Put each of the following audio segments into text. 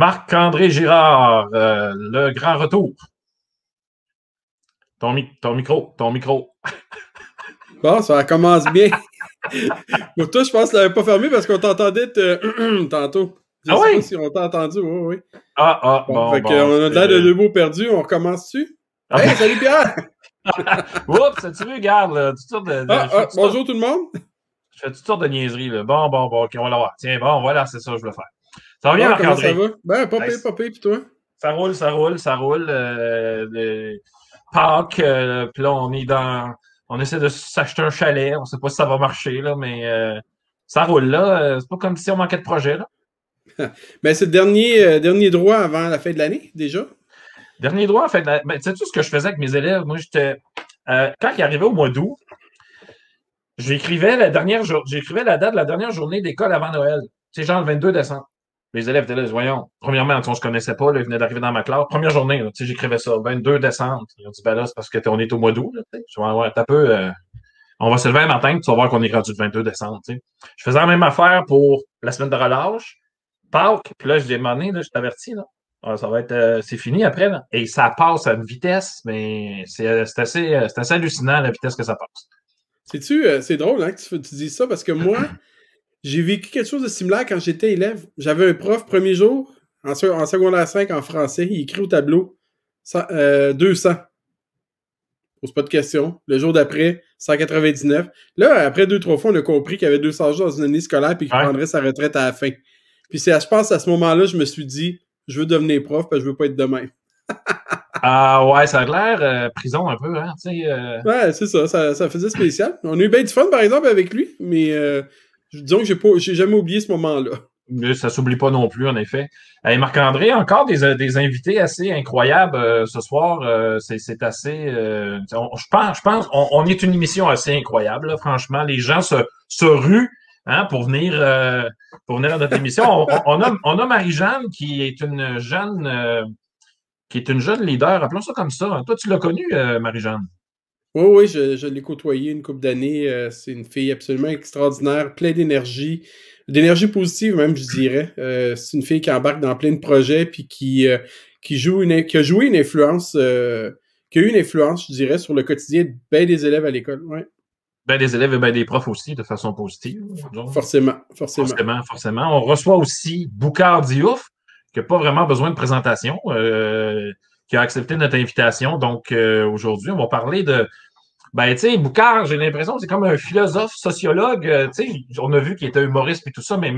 Marc-André Girard, euh, le grand retour. Ton, ton micro, ton micro. Bon, ça commence bien. Pour toi, je pense que tu l'avais pas fermé parce qu'on t'entendait tantôt. Je ah sais oui? Pas si on t'a entendu, oui, oui. Ah, ah, bon. fait on a l'air de deux mots perdus, on recommence dessus. Ah. Hey, salut Pierre! Oups, tu veux, regarde, là, toutes sortes de. ah, ah, bonjour tout le monde! Je fais toutes sortes de niaiseries, là. Bon, bon, bon, ok, on va l'avoir. Tiens, bon, voilà, c'est ça que je veux faire. Ça va bien, Marc-André? Ça va? Ben, pas pire, pas pire, puis toi? Ça roule, ça roule, ça roule. Euh, le... Pâques, euh, puis là, on est dans. On essaie de s'acheter un chalet. On sait pas si ça va marcher, là, mais euh, ça roule, là. C'est pas comme si on manquait de projet, là. Mais c'est le dernier, dernier droit avant la fin de l'année, déjà? Dernier droit, en fait. Ben, tu sais, tout ce que je faisais avec mes élèves, moi, j'étais. quand il arrivait au mois d'août, j'écrivais la dernière j'écrivais la date de la dernière journée d'école avant Noël. C'est genre le 22 décembre. Les élèves étaient là, voyons, premièrement, on ne se connaissait pas, là, ils venaient d'arriver dans ma classe. Première journée, j'écrivais ça, 22 décembre. Ils ont dit, ben là, c'est parce qu'on est au mois d'août. Je vais ouais, un peu. Euh, on va se lever un matin, tu vas voir qu'on est rendu le 22 décembre. Je faisais la même affaire pour la semaine de relâche, Pâques, puis là, je demandé, là, je t'avertis, là. Ah, ça va être, euh, c'est fini après, là. Et ça passe à une vitesse, mais c'est euh, assez, assez hallucinant la vitesse que ça passe. C'est-tu, c'est drôle, hein, que tu, tu dises ça, parce que moi, J'ai vécu quelque chose de similaire quand j'étais élève. J'avais un prof, premier jour, en, en secondaire 5 en français, il écrit au tableau 200. 200. Pose pas de questions. Le jour d'après, 199. Là, après deux, trois fois, on a compris qu'il y avait 200 jours dans une année scolaire et qu'il prendrait sa retraite à la fin. Puis c'est, je pense, à ce moment-là, je me suis dit, je veux devenir prof parce que je veux pas être demain. ah ouais, ça a l'air euh, prison un peu, hein, euh. Ouais, c'est ça, ça, faisait spécial. On a eu bien du fun, par exemple, avec lui, mais euh, Disons que j'ai pas, j'ai jamais oublié ce moment-là. Ça s'oublie pas non plus, en effet. Marc-André, encore des, des, invités assez incroyables euh, ce soir. Euh, c'est assez. Euh, je pense, je pense on, est une émission assez incroyable, franchement. Les gens se, se ruent hein, pour venir pour venir à notre émission. On, on a, on a Marie-Jeanne qui est une jeune qui est une jeune leader, appelons ça comme ça. Toi, tu l'as connue, Marie-Jeanne? Oui, oui, je, l'ai côtoyé une couple d'années. Euh, c'est une fille absolument extraordinaire, pleine d'énergie, d'énergie positive même, je dirais. Euh, c'est une fille qui embarque dans plein de projets puis qui, euh, qui, joue une, qui a joué une influence, qui a eu une influence, je dirais, sur le quotidien de bien des élèves à l'école. Ouais. Ben des élèves et ben des profs aussi, de façon positive. Forcément, forcément. Forcément, forcément. On reçoit aussi Boucard Diouf, qui n'a pas vraiment besoin de présentation qui a accepté notre invitation. Donc, euh, aujourd'hui, on va parler de. Ben, tu sais, Boucard, j'ai l'impression c'est comme un philosophe, sociologue. Euh, tu sais, on a vu qu'il était humoriste et tout ça, mais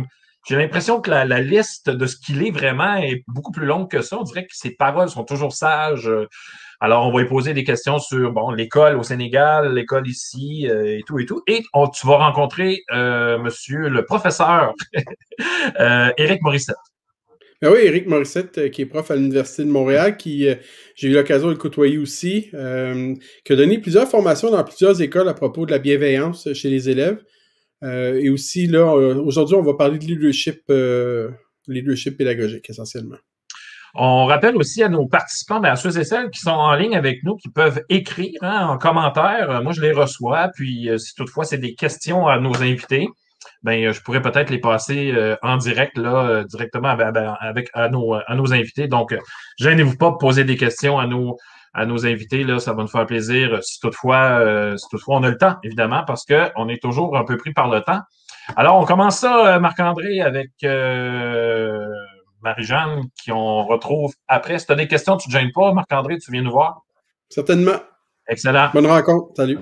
j'ai l'impression que la, liste de ce qu'il est vraiment est beaucoup plus longue que ça. On dirait que ses paroles sont toujours sages. Alors, on va lui poser des questions sur bon l'école au Sénégal, l'école ici euh, et tout et tout. Et tu vas rencontrer monsieur le professeur Éric Morissette. Ben oui, Éric Morissette, euh, qui est prof à l'Université de Montréal, qui euh, j'ai eu l'occasion de le côtoyer aussi, euh, qui a donné plusieurs formations dans plusieurs écoles à propos de la bienveillance chez les élèves. et aussi, là, aujourd'hui, on va parler de leadership, leadership pédagogique essentiellement. On rappelle aussi à nos participants, ben, à ceux et celles qui sont en ligne avec nous, qui peuvent écrire hein, en commentaire. Moi, je les reçois. Puis, si toutefois c'est des questions à nos invités, ben, euh, je pourrais peut-être les passer euh, en direct, là, euh, directement avec, à, nos, à nos invités. Donc, gênez-vous pas de poser des questions à nos, à nos invités. Là, ça va nous faire plaisir si toutefois, si toutefois on a le temps, évidemment, parce qu'on est toujours un peu pris par le temps. Alors, on commence ça, Marc-André, avec Marie-Jeanne, qui on retrouve après. Si tu as des questions, tu ne te gênes pas, Marc-André, tu viens nous voir. Certainement. Excellent. Bonne rencontre. Salut.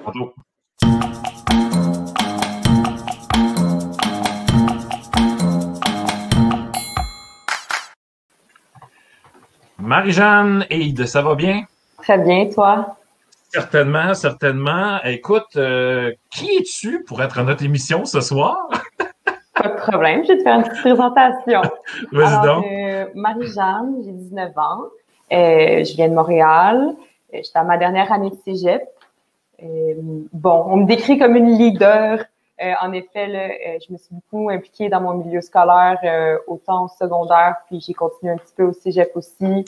Marie-Jeanne Eide, ça va bien? Très bien, toi? Certainement, certainement. Écoute, euh, qui es-tu pour être à notre émission ce soir? Pas de problème, je vais te faire une petite présentation. Vas-y donc. Euh, Marie-Jeanne, j'ai 19 ans. Euh, je viens de Montréal. J'étais à ma dernière année de cégep. bon, on me décrit comme une leader en effet, euh, je me suis beaucoup impliquée dans mon milieu scolaire, euh, autant au secondaire, puis j'ai continué un petit peu au cégep aussi.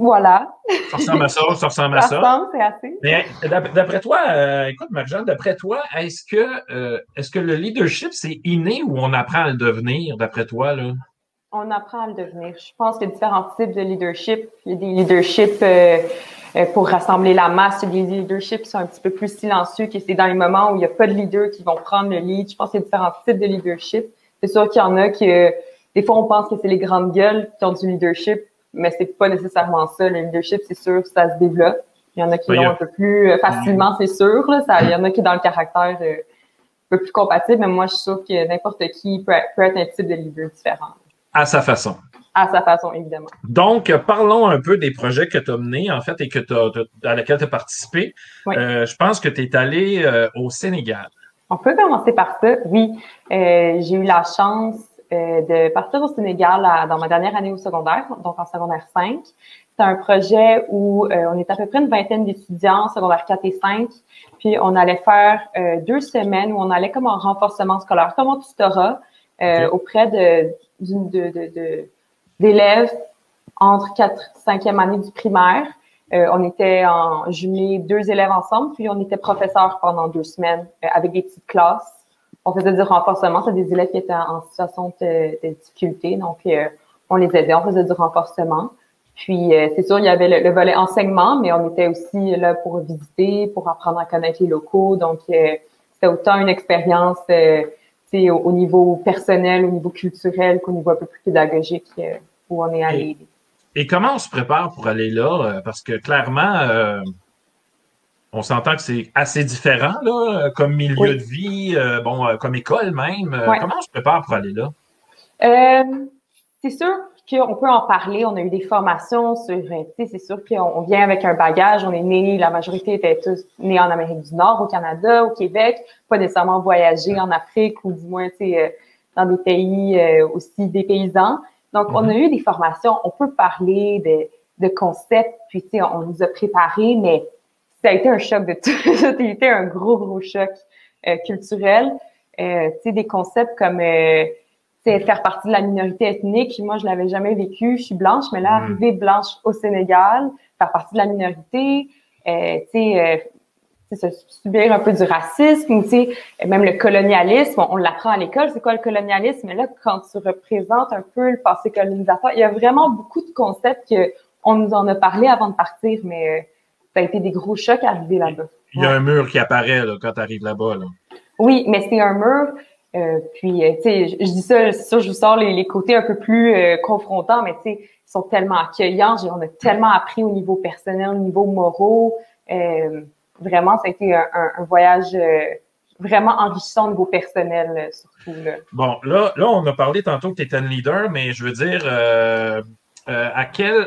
Voilà. Ça ressemble à ça, ça ressemble à Ça ça. ressemble, c'est assez. Mais d'après toi, euh, écoute, Marjane, d'après toi, est-ce que euh, est-ce que le leadership, c'est inné ou on apprend à le devenir, d'après toi, là? On apprend à le devenir. Je pense qu'il y a différents types de leadership. Il y a des leaderships euh, euh, pour rassembler la masse. Des leaderships qui sont un petit peu plus silencieux, que c'est dans les moments où il n'y a pas de leader qui vont prendre le lead. Je pense qu'il y a différents types de leadership. C'est sûr qu'il y en a qui, euh, des fois, on pense que c'est les grandes gueules qui ont du leadership, mais c'est pas nécessairement ça. Le leadership, c'est sûr, ça se développe. Il y en a qui l'ont un peu plus euh, facilement, c'est sûr. Là. Ça, il y en a qui, dans le caractère, euh, un peu plus compatible, mais moi, je suis sûre que n'importe qui peut, peut être un type de leader différent. À sa façon. À sa façon, évidemment. Donc, parlons un peu des projets que tu as menés, en fait, et que t'as- t'as- à laquelle tu as participé. Oui. Euh, je pense que tu es allé euh, au Sénégal. On peut commencer par ça. Oui, euh, j'ai eu la chance euh, de partir au Sénégal à- dans ma dernière année au secondaire, donc en secondaire 5. C'était un projet où euh, on est à peu près une vingtaine d'étudiants, secondaire 4 et 5, puis on allait faire euh, deux semaines où on allait comme en renforcement scolaire, comme en tutorat, euh, Ok. auprès de, d'une- de, de, de- d'élèves entre 4 5e année du primaire. Euh, on était en jumelé deux élèves ensemble, puis on était professeurs pendant deux semaines euh, avec des petites classes. On faisait du renforcement, c'est des élèves qui étaient en situation de, de difficulté, donc euh, on les aidait, on faisait du renforcement. Puis euh, c'est sûr, il y avait le, le volet enseignement, mais on était aussi là pour visiter, pour apprendre à connaître les locaux. Donc euh, c'était autant une expérience euh, au, au niveau personnel, au niveau culturel qu'au niveau un peu plus pédagogique où on est allé. Et comment on se prépare pour aller là? Euh, Parce que clairement, euh, on s'entend que c'est assez différent, là, comme milieu Oui. de vie, euh, bon, comme école même. Ouais. Comment on se prépare pour aller là? Euh, c'est sûr qu'on peut en parler. On a eu des formations sur, c'est sûr qu'on on vient avec un bagage. On est né, la majorité était tous nés en Amérique du Nord, au Canada, au Québec, pas nécessairement voyager en Afrique ou du moins, tu sais, dans des pays euh, aussi dépaysants. Donc, on a eu des formations. On peut parler de, de concepts, puis tu sais, on nous a préparés, mais ça a été un choc de tout. ça a été un gros, gros choc euh, culturel. Euh, tu sais, des concepts comme euh, faire partie de la minorité ethnique. Moi, je l'avais jamais vécu. Je suis blanche, mais là, Mm. arriver blanche au Sénégal, faire partie de la minorité, euh, tu sais, euh, tu sais, se- subir un peu du racisme, tu sais, même le colonialisme, on, on l'apprend à l'école, c'est quoi le colonialisme, mais là, quand tu représentes un peu le passé colonisateur, il y a vraiment beaucoup de concepts que on nous en a parlé avant de partir, mais euh, ça a été des gros chocs à arriver là-bas. Il y a un mur qui apparaît là, quand tu arrives là-bas. Là. Oui, mais c'est un mur. euh, puis, euh, tu sais, je, je dis ça, c'est sûr, je vous sors les, les côtés un peu plus euh, confrontants, mais tu sais, ils sont tellement accueillants. On a tellement appris au niveau personnel, au niveau moraux. Euh, vraiment, ça a été un, un- un voyage euh, vraiment enrichissant au niveau personnel, euh, surtout. Là. Bon, là, là, on a parlé tantôt que tu étais une leader, mais je veux dire, euh, euh, à quel.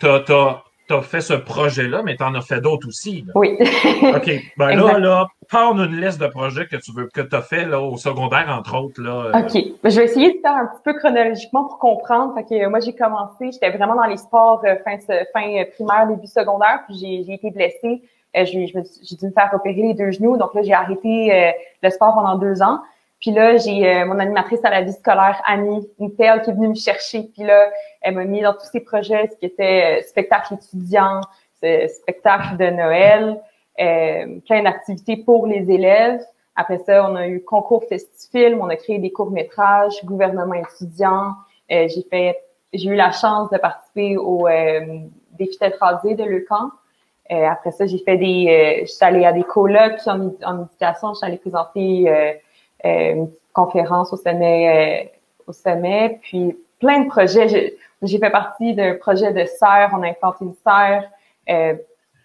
Tu as, fait ce projet-là, mais tu en as fait d'autres aussi. là. Oui. OK. Ben là, là, parle une liste de projets que tu veux que tu as fait là, au secondaire, entre autres. Là, euh, OK. Ben, je vais essayer de faire un petit peu chronologiquement pour comprendre. Fait que moi, j'ai commencé, j'étais vraiment dans les sports fin, fin primaire, début secondaire, puis j'ai, j'ai été blessée. Euh, j'ai, dû me faire opérer les deux genoux. Donc là, j'ai arrêté euh, le sport pendant deux ans. Puis là, j'ai euh, mon animatrice à la vie scolaire, Annie, une telle qui est venue me chercher. Puis là, elle m'a mis dans tous ces projets, ce qui était euh, spectacle étudiant, spectacle de Noël, euh, plein d'activités pour les élèves. Après ça, on a eu concours festifilm, on a créé des courts-métrages, gouvernement étudiant. Euh, j'ai fait, j'ai eu la chance de participer au défi tête rasée de Leucan. Euh, après ça, j'ai fait des, euh, je suis allée à des colloques en, en éducation, je suis allée présenter euh, euh, une conférence au sommet, euh, au sommet, puis plein de projets. J'ai- fait partie d'un projet de serre, on a implanté une serre. Euh,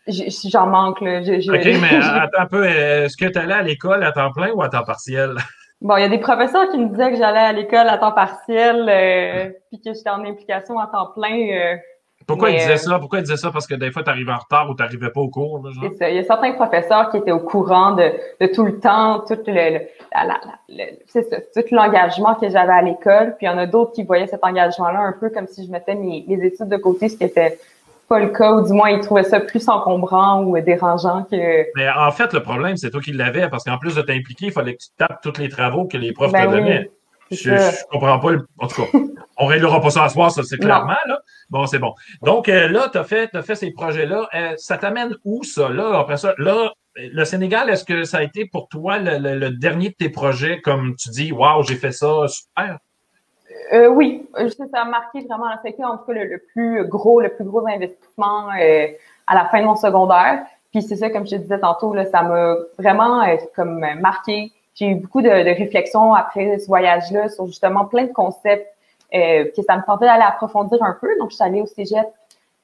J'en manque là. Je- je- OK, mais attends un peu. Est-ce que tu allais à l'école à temps plein ou à temps partiel? Bon, il y a des professeurs qui me disaient que j'allais à l'école à temps partiel, euh, puis que j'étais en implication à temps plein. euh, Pourquoi Mais, ils disaient euh, ça? Pourquoi ils disaient ça? Parce que des fois, tu arrives en retard ou tu n'arrivais pas au cours. Là, genre? ça. Il y a certains professeurs qui étaient au courant de, de tout le temps, tout le, le- la- la- la- le- c'est ça, tout l'engagement que j'avais à l'école. Puis il y en a d'autres qui voyaient cet engagement-là un peu comme si je mettais mes, mes études de côté, ce qui était pas le cas, ou du moins ils trouvaient ça plus encombrant ou dérangeant que. Mais en fait, le problème, c'est toi qui l'avais, parce qu'en plus de t'impliquer, il fallait que tu tapes tous les travaux que les profs Ben te oui. Je, je comprends pas. Le... En tout cas, on ne réglera pas ça à soir, ça, c'est clairement. Là. Bon, c'est bon. Donc, euh, là, tu as fait, as fait ces projets-là. Euh, ça t'amène où, ça? Là, après ça, là, le Sénégal, est-ce que ça a été pour toi le, dernier de tes projets, comme tu dis, waouh, j'ai fait ça, super? Euh, oui, ça a marqué vraiment, ça a été en tout cas le, plus gros, le plus gros investissement à la fin de mon secondaire. Puis c'est ça, comme je te disais tantôt, là, ça m'a vraiment comme marqué j'ai eu beaucoup de, de, réflexions après ce voyage-là sur justement plein de concepts euh, que ça me tentait d'aller approfondir un peu. Donc, je suis allée au cégep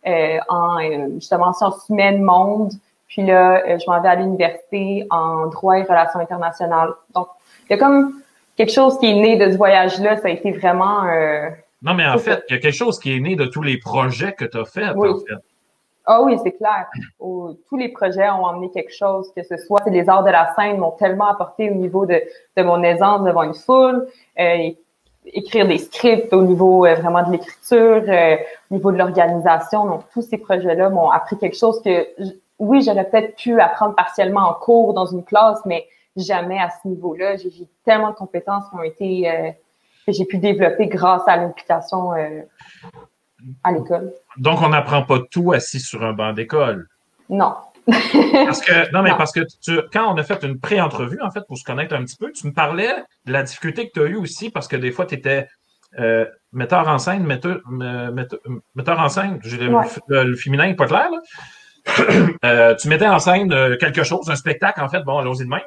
euh, en euh, justement sciences humaines, monde. Puis là, euh, je m'en vais à l'université en droit et relations internationales. Donc, il y a comme quelque chose qui est né de ce voyage-là. Ça a été vraiment... non, mais en fait, il y a quelque chose qui est né de tous les projets que tu as fait, en fait. Ah oui, c'est clair. tous les projets ont amené quelque chose, que ce soit les arts de la scène m'ont tellement apporté au niveau de, de mon aisance devant une foule, euh, écrire des scripts au niveau euh, vraiment de l'écriture, euh, au niveau de l'organisation. Donc, tous ces projets-là m'ont appris quelque chose que, oui, j'aurais peut-être pu apprendre partiellement en cours dans une classe, mais jamais à ce niveau-là. J'ai tellement de compétences qui ont été, euh, que j'ai pu développer grâce à l'implication à l'école. Donc, on n'apprend pas tout assis sur un banc d'école. Non. parce que, non, mais parce que tu, quand on a fait une pré-entrevue, en fait, pour se connaître un petit peu, tu me parlais de la difficulté que tu as eue aussi parce que des fois, tu étais euh, metteur en scène, metteur, metteur, en scène, le, le, féminin n'est pas clair, là. Euh, tu mettais en scène euh, quelque chose, un spectacle, en fait, bon, allons-y demain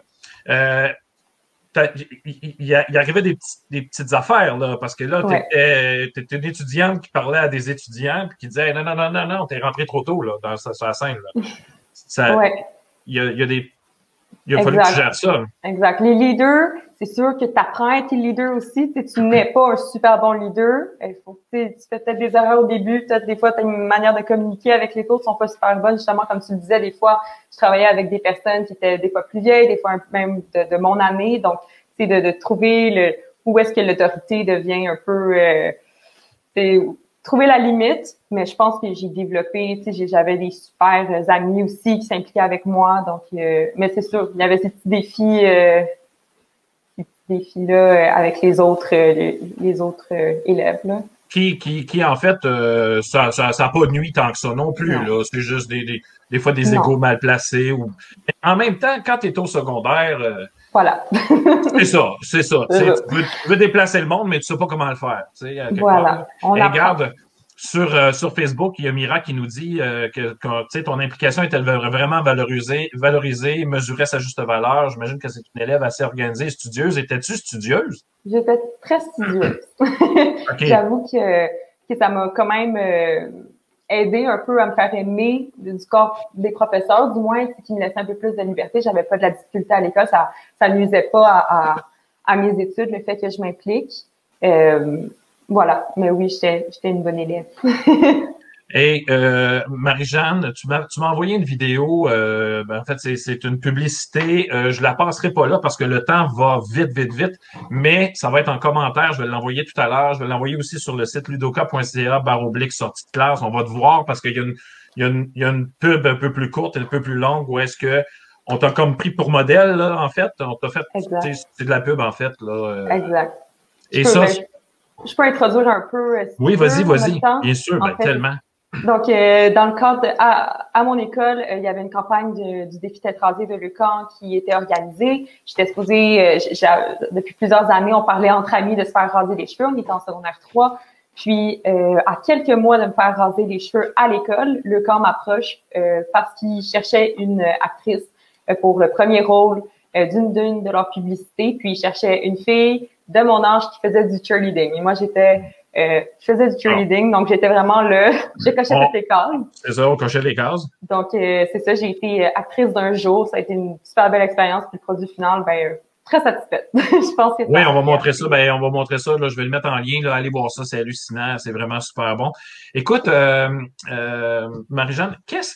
il, arrivait des, petites affaires, là, parce que là, tu étais, une étudiante qui parlait à des étudiants et qui disait Non, non, non, non, non, t'es rentré trop tôt là, dans, sur la scène. il, y a, des. Il a fallu que tu gères ça. Exact. Les leaders, c'est sûr que tu apprends à être leader aussi. Tu n'es pas un super bon leader. Il faut, tu fais peut-être des erreurs au début. Peut-être des fois, tu une manière de communiquer avec les autres qui sont pas super bonnes. Justement, comme tu le disais, des fois, je travaillais avec des personnes qui étaient des fois plus vieilles, des fois même de, mon année. Donc, c'est de, de, trouver le où est-ce que l'autorité devient un peu... Euh, trouver la limite, mais je pense que j'ai développé, j'avais des super amis aussi qui s'impliquaient avec moi, donc, euh, mais c'est sûr, il y avait ces petits défis euh, défis-là euh, avec les autres, euh, les, autres euh, élèves. Là. Qui, qui, qui, en fait, ça n'a ça, ça pas de nuit tant que ça non plus. là C'est juste des, des, des, fois des égaux mal placés. Ou... en même temps, quand tu es au secondaire, voilà. c'est ça, c'est ça. Tu veux, veux, déplacer le monde, mais tu sais pas comment le faire. Voilà. On regarde, sur, euh, sur Facebook, il y a Mira qui nous dit euh, que, que ton implication est vraiment valorisée, valorisée, mesurait sa juste valeur? J'imagine que c'est une élève assez organisée studieuse. Étais-tu studieuse? J'étais très studieuse. J'avoue que, que ça m'a quand même euh, aidé un peu à me faire aimer du corps des professeurs, du moins, qui me laissaient un peu plus de liberté. J'avais pas de la difficulté à l'école. Ça ça nuisait pas à, à, à, mes études, le fait que je m'implique. Euh, voilà, mais oui, j'étais une bonne élève. Et euh, Marie-Jeanne, tu m'as envoyé une vidéo. Euh, ben, en fait, c'est une publicité. Euh, je la passerai pas là parce que le temps va vite, vite, vite. Mais ça va être en commentaire. Je vais l'envoyer tout à l'heure. Je vais l'envoyer aussi sur le site ludoka.ca barre oblique sortie de classe. On va te voir parce qu'il y, a une, il y, a une, il y a une pub un peu plus courte et un peu plus longue où est-ce que on t'a comme pris pour modèle, là, en fait. On t'a fait. C'est de la pub, en fait. Là, euh. exact. Et ça, je peux introduire un peu. Euh, oui, vas-y, vas-y. Bien sûr, ben, tellement. Donc, euh, dans le cadre, à, à, mon école, euh, il y avait une campagne du défi tête rasée de Lucan qui était organisée. J'étais supposée, depuis plusieurs années, on parlait entre amis de se faire raser les cheveux. On était en secondaire 3. Puis, à quelques mois de me faire raser les cheveux à l'école, le camp m'approche parce qu'il cherchait une actrice pour le premier rôle d'une d'une de leurs publicités. Puis, il cherchait une fille de mon âge qui faisait du cheerleading. Et moi, j'étais, euh, je faisais du cheerleading, donc j'étais vraiment le, j'ai coché toutes les cases. C'est ça, on cochait les cases. Donc, euh, c'est ça, j'ai été euh, actrice d'un jour. Ça a été une super belle expérience. Puis le produit final, ben, très satisfaite. je pense que Oui, on va montrer ça. Ben, on va montrer ça. Là, je vais le mettre en lien. Là, allez voir ça, c'est hallucinant. C'est vraiment super bon. Écoute, euh, euh, Marie-Jeanne, qu'est-ce,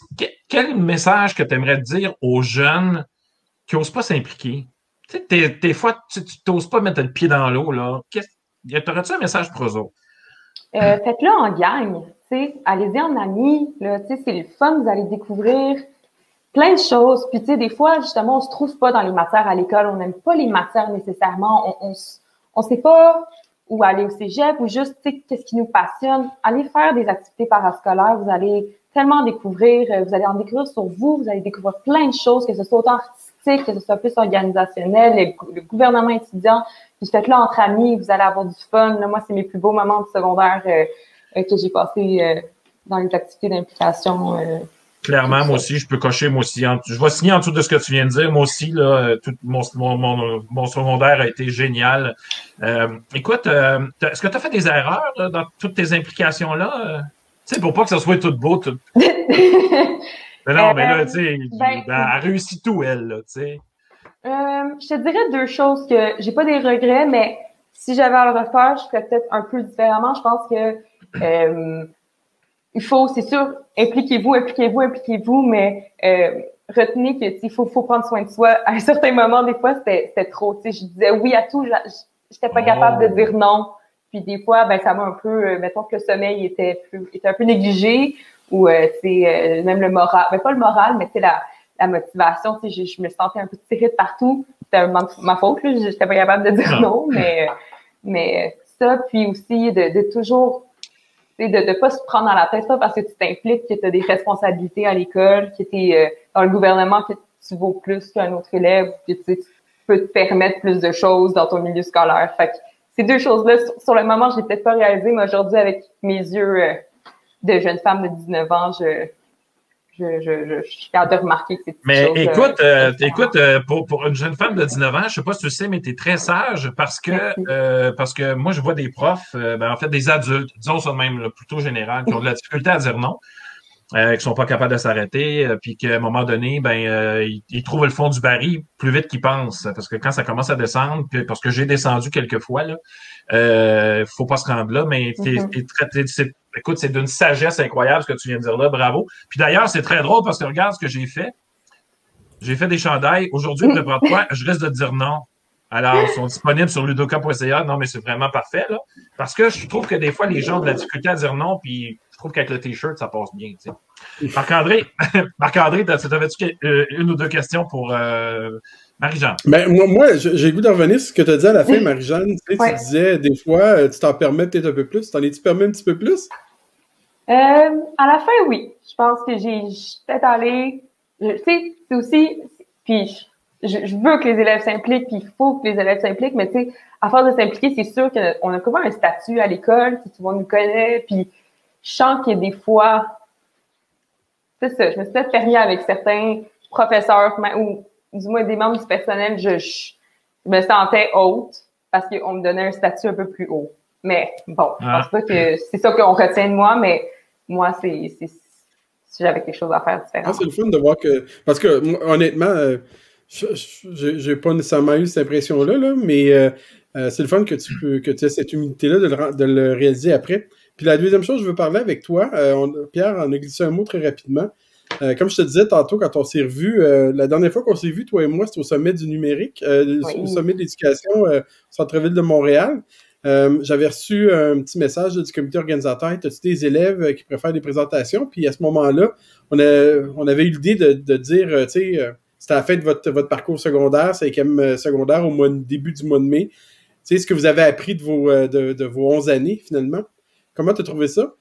quel message que tu aimerais dire aux jeunes qui n'osent pas s'impliquer? Tu sais, des fois, tu n'oses pas mettre le pied dans l'eau, là. T'aurais-tu un message pour eux autres? Euh, Faites-le en gang, Allez-y en amis, c'est le fun, vous allez découvrir plein de choses. Puis, tu sais, des fois, justement, on se trouve pas dans les matières à l'école. On n'aime pas les matières nécessairement. On, on sait pas où aller au cégep ou juste, tu sais, qu'est-ce qui nous passionne. Allez faire des activités parascolaires. Vous allez tellement découvrir. euh, Vous allez en découvrir sur vous. Vous allez découvrir plein de choses, que ce soit autant artistique, que ce soit plus organisationnel, le, gou- le gouvernement étudiant. Puis faites-le entre amis. Vous allez avoir du fun. Là, moi, c'est mes plus beaux moments du secondaire euh, euh, que j'ai passé euh, dans les activités d'implication. Clairement, moi aussi, je peux cocher, moi aussi. En- je vais signer en dessous de ce que tu viens de dire. Moi aussi, là, tout mon, mon, mon, mon secondaire a été génial. Euh, écoute, euh, est-ce que tu as fait des erreurs là, dans toutes tes implications-là? Tu sais, pour pas que ça soit tout beau, tout. Mais non, mais là, tu sais, ben- elle a réussi tout, elle, là, tu sais. Euh, je te dirais deux choses que j'ai pas des regrets, mais si j'avais à le refaire, je ferais peut-être un peu différemment. Je pense que euh, il faut, c'est sûr, impliquez-vous, impliquez-vous, impliquez-vous, mais euh, retenez que il faut, faut prendre soin de soi. À un certain moment, des fois, c'était trop. Tu sais, je disais oui à tout, j'étais pas Oh. capable de dire non. Puis des fois, ben ça m'a un peu, euh, mettons que le sommeil était plus, était un peu négligé, ou euh, tu sais, euh, même le moral, ben pas le moral, mais c'est la la motivation, tu sais, je, je me sentais un peu tirée de partout. C'était manque- ma faute, là, j'étais pas capable de dire non, mais, mais ça, puis aussi de, de toujours, tu sais, de ne pas se prendre dans la tête, c'est pas parce que tu t'impliques que tu as des responsabilités à l'école, que tu es dans le gouvernement, que tu vaux plus qu'un autre élève, que tu, sais, tu peux te permettre plus de choses dans ton milieu scolaire. Fait que ces deux choses-là, sur, sur le moment, je l'ai peut-être pas réalisé, mais aujourd'hui, avec mes yeux euh, de jeune femme de 19 ans, je, je, je, je, je suis capable de remarquer que c'est Mais écoute, euh, écoute euh, pour, pour une jeune femme de 19 ans, je sais pas si tu sais, mais tu es très sage parce que euh, parce que moi, je vois des profs, euh, ben, en fait, des adultes, disons ça de même, là, plutôt général, qui ont de la difficulté à dire non. Euh, qui sont pas capables de s'arrêter, euh, puis qu'à un moment donné, ben euh, ils, ils trouvent le fond du baril plus vite qu'ils pensent, parce que quand ça commence à descendre, puis parce que j'ai descendu quelques fois là, euh, faut pas se rendre là, mais t'es, Mhm. écoute, c'est d'une sagesse incroyable ce que tu viens de dire là, bravo. Puis d'ailleurs, c'est très drôle parce que regarde ce que j'ai fait. J'ai fait des chandails. Aujourd'hui, prépare-toi, je risque de te dire non. Alors, ils sont disponibles sur ludoka.ca. Non, mais c'est vraiment parfait, là. Parce que je trouve que des fois, les gens ont de la difficulté à dire non, puis je trouve qu'avec le T-shirt, ça passe bien. Marc-André, Marc-André, t'avais-tu euh, une ou deux questions pour euh, Marie-Jean? Ben, moi, moi j'ai le goût de revenir sur ce que tu as dit à la fin, Marie-Jeanne. Tu, sais, Ouais. tu disais, des fois, euh, tu t'en permets peut-être un peu plus. T'en es-tu permis un petit peu plus? Euh, à la fin, oui. Je pense que j'ai peut-être allée. je- Tu sais, c'est aussi. Puis, je, je veux que les élèves s'impliquent, puis il faut que les élèves s'impliquent, mais tu sais, à force de s'impliquer, c'est sûr qu'on a comme un statut à l'école, puis tout le monde nous connaît, puis je sens qu'il y a des fois. C'est ça, je me suis peut-être permis avec certains professeurs, ou du moins des membres du personnel, je, je, me sentais haute parce qu'on me donnait un statut un peu plus haut. Mais bon, je Ah. pense pas que c'est ça qu'on retient de moi, mais moi, c'est si j'avais quelque chose à faire différent. Ah, c'est le fun de voir que. Parce que, honnêtement, euh, j'ai pas nécessairement eu cette impression-là, là, mais euh, euh, c'est le fun que tu peux, que tu aies cette humilité-là de, de le réaliser après. Puis la deuxième chose, je veux parler avec toi. euh, on- Pierre en a glissé un mot très rapidement. Euh, comme je te disais tantôt, quand on s'est revus, euh, la dernière fois qu'on s'est vu, toi et moi, c'était au sommet du numérique, euh, Oui. au sommet de l'éducation euh, au centre-ville de Montréal. Euh, J'avais reçu un petit message du comité organisateur. As-tu des élèves qui préfèrent des présentations? Puis à ce moment-là, on, a- on avait eu l'idée de, de dire, tu sais, c'était à la fin de votre, votre parcours secondaire, cinquième secondaire, au mois, début du mois de mai. Tu sais, ce que vous avez appris de vos, de, de vos 11 années, finalement. Comment tu as trouvé ça?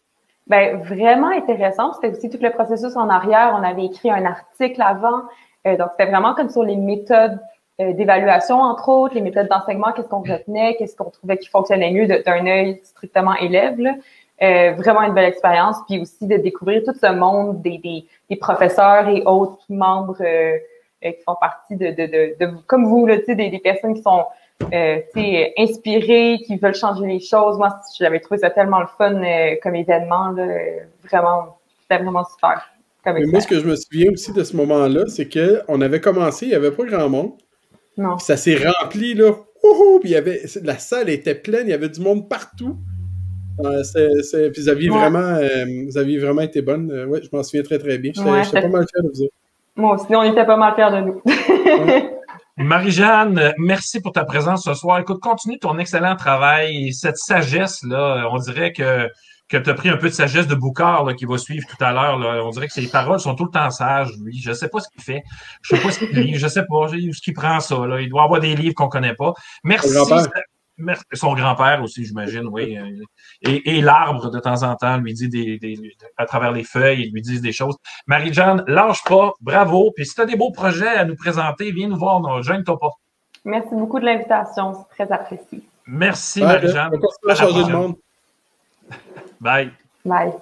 Ben, vraiment intéressant. C'était aussi tout le processus en arrière. On avait écrit un article avant. Euh, donc, c'était vraiment comme sur les méthodes euh, d'évaluation, entre autres, les méthodes d'enseignement, qu'est-ce qu'on retenait, qu'est-ce qu'on trouvait qui fonctionnait mieux d'un œil strictement élève. là. Euh, vraiment une belle expérience. Puis aussi de découvrir tout ce monde des, des, des professeurs et autres membres euh, euh, qui font partie de, de, de, de comme vous, là, des, des personnes qui sont euh, tu sais, inspirées, qui veulent changer les choses. Moi, j'avais trouvé ça tellement le fun euh, comme événement. Là, euh, vraiment, c'était vraiment super. Comme Mais moi, ce que je me souviens aussi de ce moment-là, c'est qu'on avait commencé, il n'y avait pas grand monde. Non. Puis ça s'est rempli, là. Ouhou! Puis il y avait, la salle était pleine, il y avait du monde partout. Euh, puis vous aviez, Ouais. vraiment, euh, vous aviez vraiment été bonne. Euh, ouais, je m'en souviens très, très bien. J'étais Ouais, pas mal fier de vous. autres. Moi aussi, on était pas mal fiers de nous. Marie-Jeanne, merci pour ta présence ce soir. Écoute, continue ton excellent travail. Cette sagesse-là, on dirait que, que tu as pris un peu de sagesse de Boucard là, qui va suivre tout à l'heure. On dirait que ses paroles sont tout le temps sages, lui. Je sais pas ce qu'il fait. Je sais pas ce qu'il lit. Je sais pas où ce qu'il prend ça. Là. Il doit avoir des livres qu'on connaît pas. Merci. Son grand-père aussi, j'imagine, oui. Et, et l'arbre, de temps en temps, lui dit des, des, à travers les feuilles, ils lui disent des choses. Marie-Jeanne, lâche pas, bravo. Puis si tu as des beaux projets à nous présenter, viens nous voir, ne gêne-toi pas. Merci beaucoup de l'invitation, c'est très apprécié. Merci, Marie-Jeanne. changer le monde. Bye. Bye.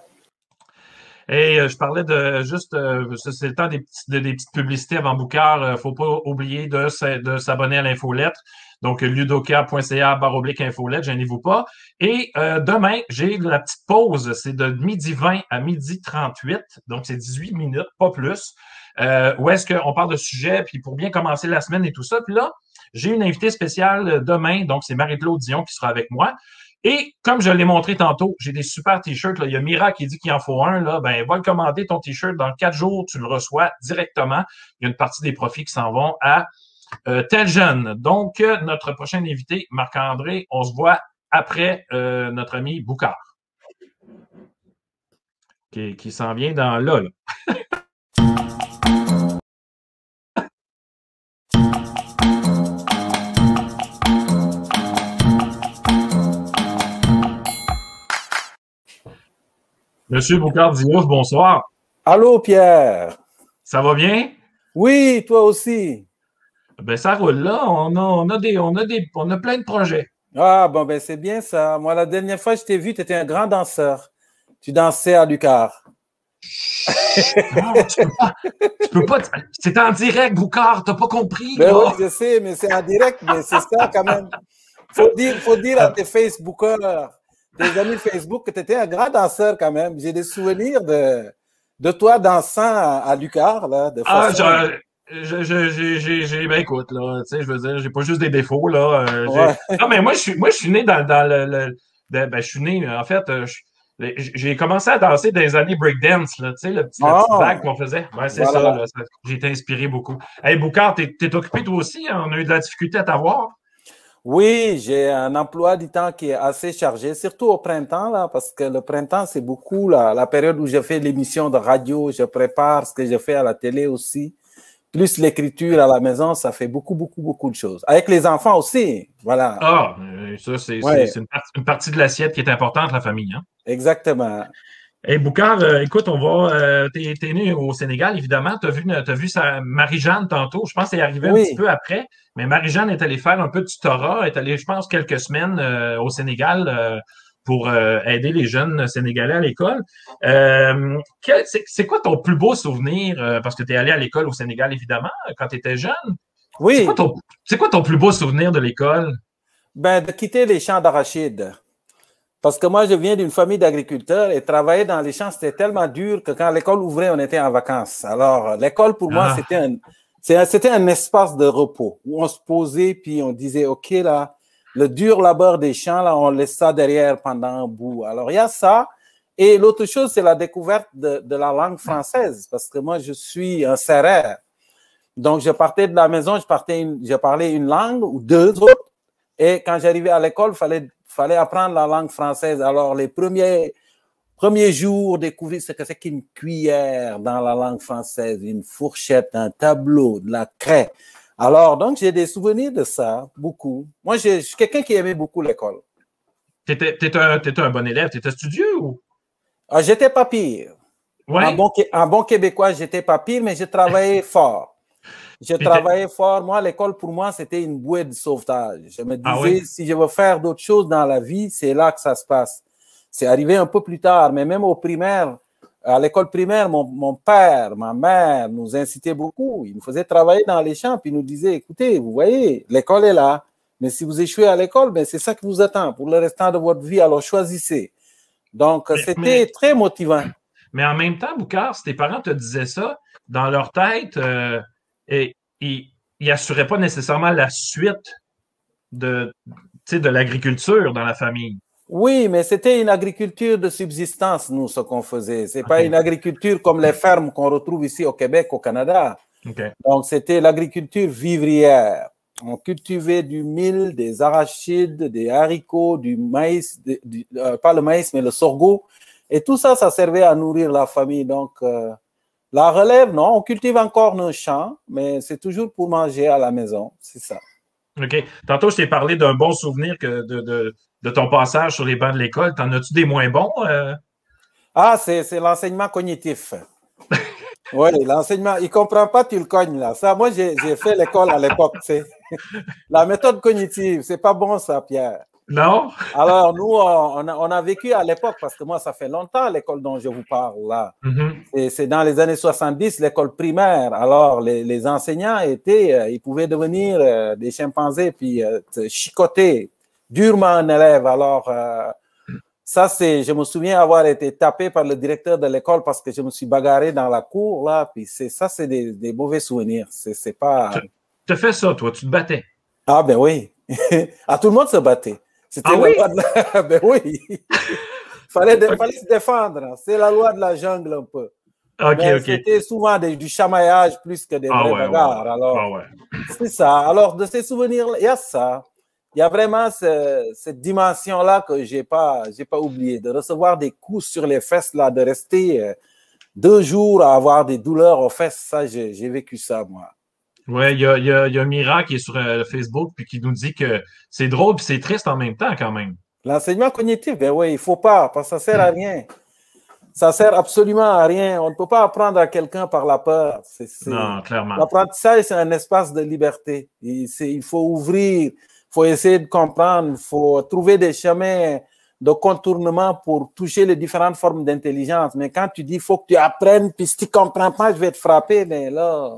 Et je parlais de juste, c'est le temps des, petites, des petites publicités avant Boucard. Il ne faut pas oublier de, de s'abonner à l'infolettre. Donc, ludoka.ca baroblique infolette, gênez-vous pas. Et demain, j'ai la petite pause. C'est de midi 20 à midi 38. Donc, c'est 18 minutes, pas plus. où est-ce qu'on parle de sujets, puis pour bien commencer la semaine et tout ça. Puis là, j'ai une invitée spéciale demain. Donc, c'est Marie-Claude Dion qui sera avec moi. Et comme je l'ai montré tantôt, j'ai des super t-shirts. Il y a Mira qui dit qu'il en faut un. Là, ben, va le commander ton t-shirt. Dans quatre jours, tu le reçois directement. Il y a une partie des profits qui s'en vont à euh, tel jeune. Donc, euh, notre prochain invité, Marc-André, on se voit après euh, notre ami Boucard. Qui, qui s'en vient dans là. là. Monsieur Boucard-Diouf, bonsoir. Allô, Pierre. Ça va bien? Oui, toi aussi. Ben, ça roule là. On a, on a, des, on a, des, on a plein de projets. Ah, bon, ben, c'est bien ça. Moi, la dernière fois que je t'ai vu, tu étais un grand danseur. Tu dansais à Lucar. non, tu peux pas. Tu peux pas. C'est en direct, Boucard. T'as pas compris. Ben oui, je sais, mais c'est en direct, mais c'est ça quand même. Faut dire, faut dire à tes Facebookers tes amis Facebook que tu étais un grand danseur quand même. J'ai des souvenirs de, de toi dansant à, à Lucar. Là, de ah, j'ai, ben écoute, là, tu sais, je veux dire, j'ai pas juste des défauts, là. Euh, non, mais moi, je suis, moi, je suis né dans, dans le, le ben, je suis né, en fait, euh, j'ai commencé à danser dans les années breakdance, là, tu sais, le petit, oh. vague qu'on faisait. Ouais, c'est ça, là, j'ai été inspiré beaucoup. Hey, Boucard, t'es, t'es occupé toi aussi? Hein? On a eu de la difficulté à t'avoir. Oui, j'ai un emploi du temps qui est assez chargé, surtout au printemps, là, parce que le printemps, c'est beaucoup la, la période où je fais l'émission de radio, je prépare ce que je fais à la télé aussi, plus l'écriture à la maison, ça fait beaucoup, beaucoup, beaucoup de choses. Avec les enfants aussi, voilà. Ah, ça, c'est ouais. une, une, partie de l'assiette qui est importante, la famille. Hein? Exactement. Hey, Boucard, euh, écoute, on va. Euh, t'es, es né au Sénégal, évidemment. Tu as vu, as vu sa Marie-Jeanne tantôt. Je pense que c'est arrivé oui. un petit peu après. Mais Marie-Jeanne est allée faire un peu de tutorat, est allée, je pense, quelques semaines euh, au Sénégal euh, pour euh, aider les jeunes Sénégalais à l'école. c'est, c'est quoi ton plus beau souvenir? parce que tu es allé à l'école au Sénégal, évidemment, quand tu étais jeune. Oui. C'est quoi, ton, c'est quoi ton plus beau souvenir de l'école? Ben, de quitter les champs d'arachide. Parce que moi, je viens d'une famille d'agriculteurs et travailler dans les champs, c'était tellement dur que quand l'école ouvrait, on était en vacances. Alors, l'école, pour moi, ah. c'était un, c'était un espace de repos où on se posait puis on disait, OK, là, le dur labeur des champs, là, on laisse ça derrière pendant un bout. Alors, il y a ça. Et l'autre chose, c'est la découverte de, la langue française, parce que moi, je suis un serrère. Donc, je partais de la maison, je, partais une, je parlais une langue ou deux autres. Et quand j'arrivais à l'école, il fallait, fallait apprendre la langue française. Alors, les premiers, Premier jour, découvrir ce que c'est qu'une cuillère dans la langue française, une fourchette, un tableau, de la craie. Alors, donc, j'ai des souvenirs de ça, beaucoup. Moi, je suis quelqu'un qui aimait beaucoup l'école. Tu étais, un, un, bon élève, tu étais studieux ou? Ah, j'étais pas pire. Ouais. En, bon, en bon québécois, j'étais pas pire, mais je travaillais fort. Je travaillais fort. Moi, l'école, pour moi, c'était une bouée de sauvetage. Je me disais, ah oui? si je veux faire d'autres choses dans la vie, c'est là que ça se passe. C'est arrivé un peu plus tard, mais même au primaire, à l'école primaire, mon, mon, père, ma mère nous incitaient beaucoup. Ils nous faisaient travailler dans les champs, puis ils nous disaient, écoutez, vous voyez, l'école est là, mais si vous échouez à l'école, ben c'est ça qui vous attend pour le restant de votre vie, alors choisissez. Donc, c'était très motivant. Mais en même temps, Boucard, si tes parents te disaient ça, dans leur tête, euh, et, ils n'assuraient pas nécessairement la suite de, de l'agriculture dans la famille. Oui, mais c'était une agriculture de subsistance, nous, ce qu'on faisait. C'est okay. pas une agriculture comme les fermes qu'on retrouve ici au Québec, au Canada. Okay. Donc, c'était l'agriculture vivrière. On cultivait du mil, des arachides, des haricots, du maïs, de, du, euh, pas le maïs, mais le sorgho. Et tout ça, ça servait à nourrir la famille. Donc, euh, la relève, non, on cultive encore nos champs, mais c'est toujours pour manger à la maison. C'est ça. OK. Tantôt, je t'ai parlé d'un bon souvenir que de, de, ton passage sur les bancs de l'école. T'en as-tu des moins bons? Euh? Ah, c'est l'enseignement cognitif. oui, l'enseignement. Il ne comprend pas, tu le cognes là. Ça, moi, j'ai fait l'école à l'époque. La méthode cognitive, c'est pas bon ça, Pierre. Non? Alors, nous, on a, vécu à l'époque, parce que moi, ça fait longtemps l'école dont je vous parle là. Mm-hmm. Et c'est dans les années 70, l'école primaire. Alors, les, enseignants étaient, euh, ils pouvaient devenir euh, des chimpanzés puis chicoter durement un élève. Alors, ça, c'est, je me souviens avoir été tapé par le directeur de l'école parce que je me suis bagarré dans la cour là. Puis c'est ça, c'est des, mauvais souvenirs. C'est, pas. Tu fait ça, toi, tu te battais. Ah ben oui. ah, tout le monde se battait. C'était ah, oui? ben oui. fallait, fallait se défendre. C'est la loi de la jungle un peu. C'était souvent du chamaillage plus que des ah, bagarres. Alors, ah, c'est ça. Alors, de ces souvenirs, il y a ça. Il y a vraiment cette dimension-là que je n'ai pas, pas oublié, de recevoir des coups sur les fesses, là, de rester euh, deux jours à avoir des douleurs aux fesses. Ça, j'ai vécu ça, moi. Oui, il y a, y, a, y a Mira qui est sur euh, Facebook puis qui nous dit que c'est drôle puis c'est triste en même temps quand même. L'enseignement cognitif, ben oui, il ne faut pas, parce que ça ne sert à rien. Ça sert absolument à rien. On ne peut pas apprendre à quelqu'un par la peur. non, clairement. L'apprentissage, c'est un espace de liberté. Il, il faut ouvrir, faut essayer de comprendre, il faut trouver des chemins de contournement pour toucher les différentes formes d'intelligence. Mais quand tu dis, faut que tu apprennes, puis si tu ne comprends pas, je vais te frapper, mais là,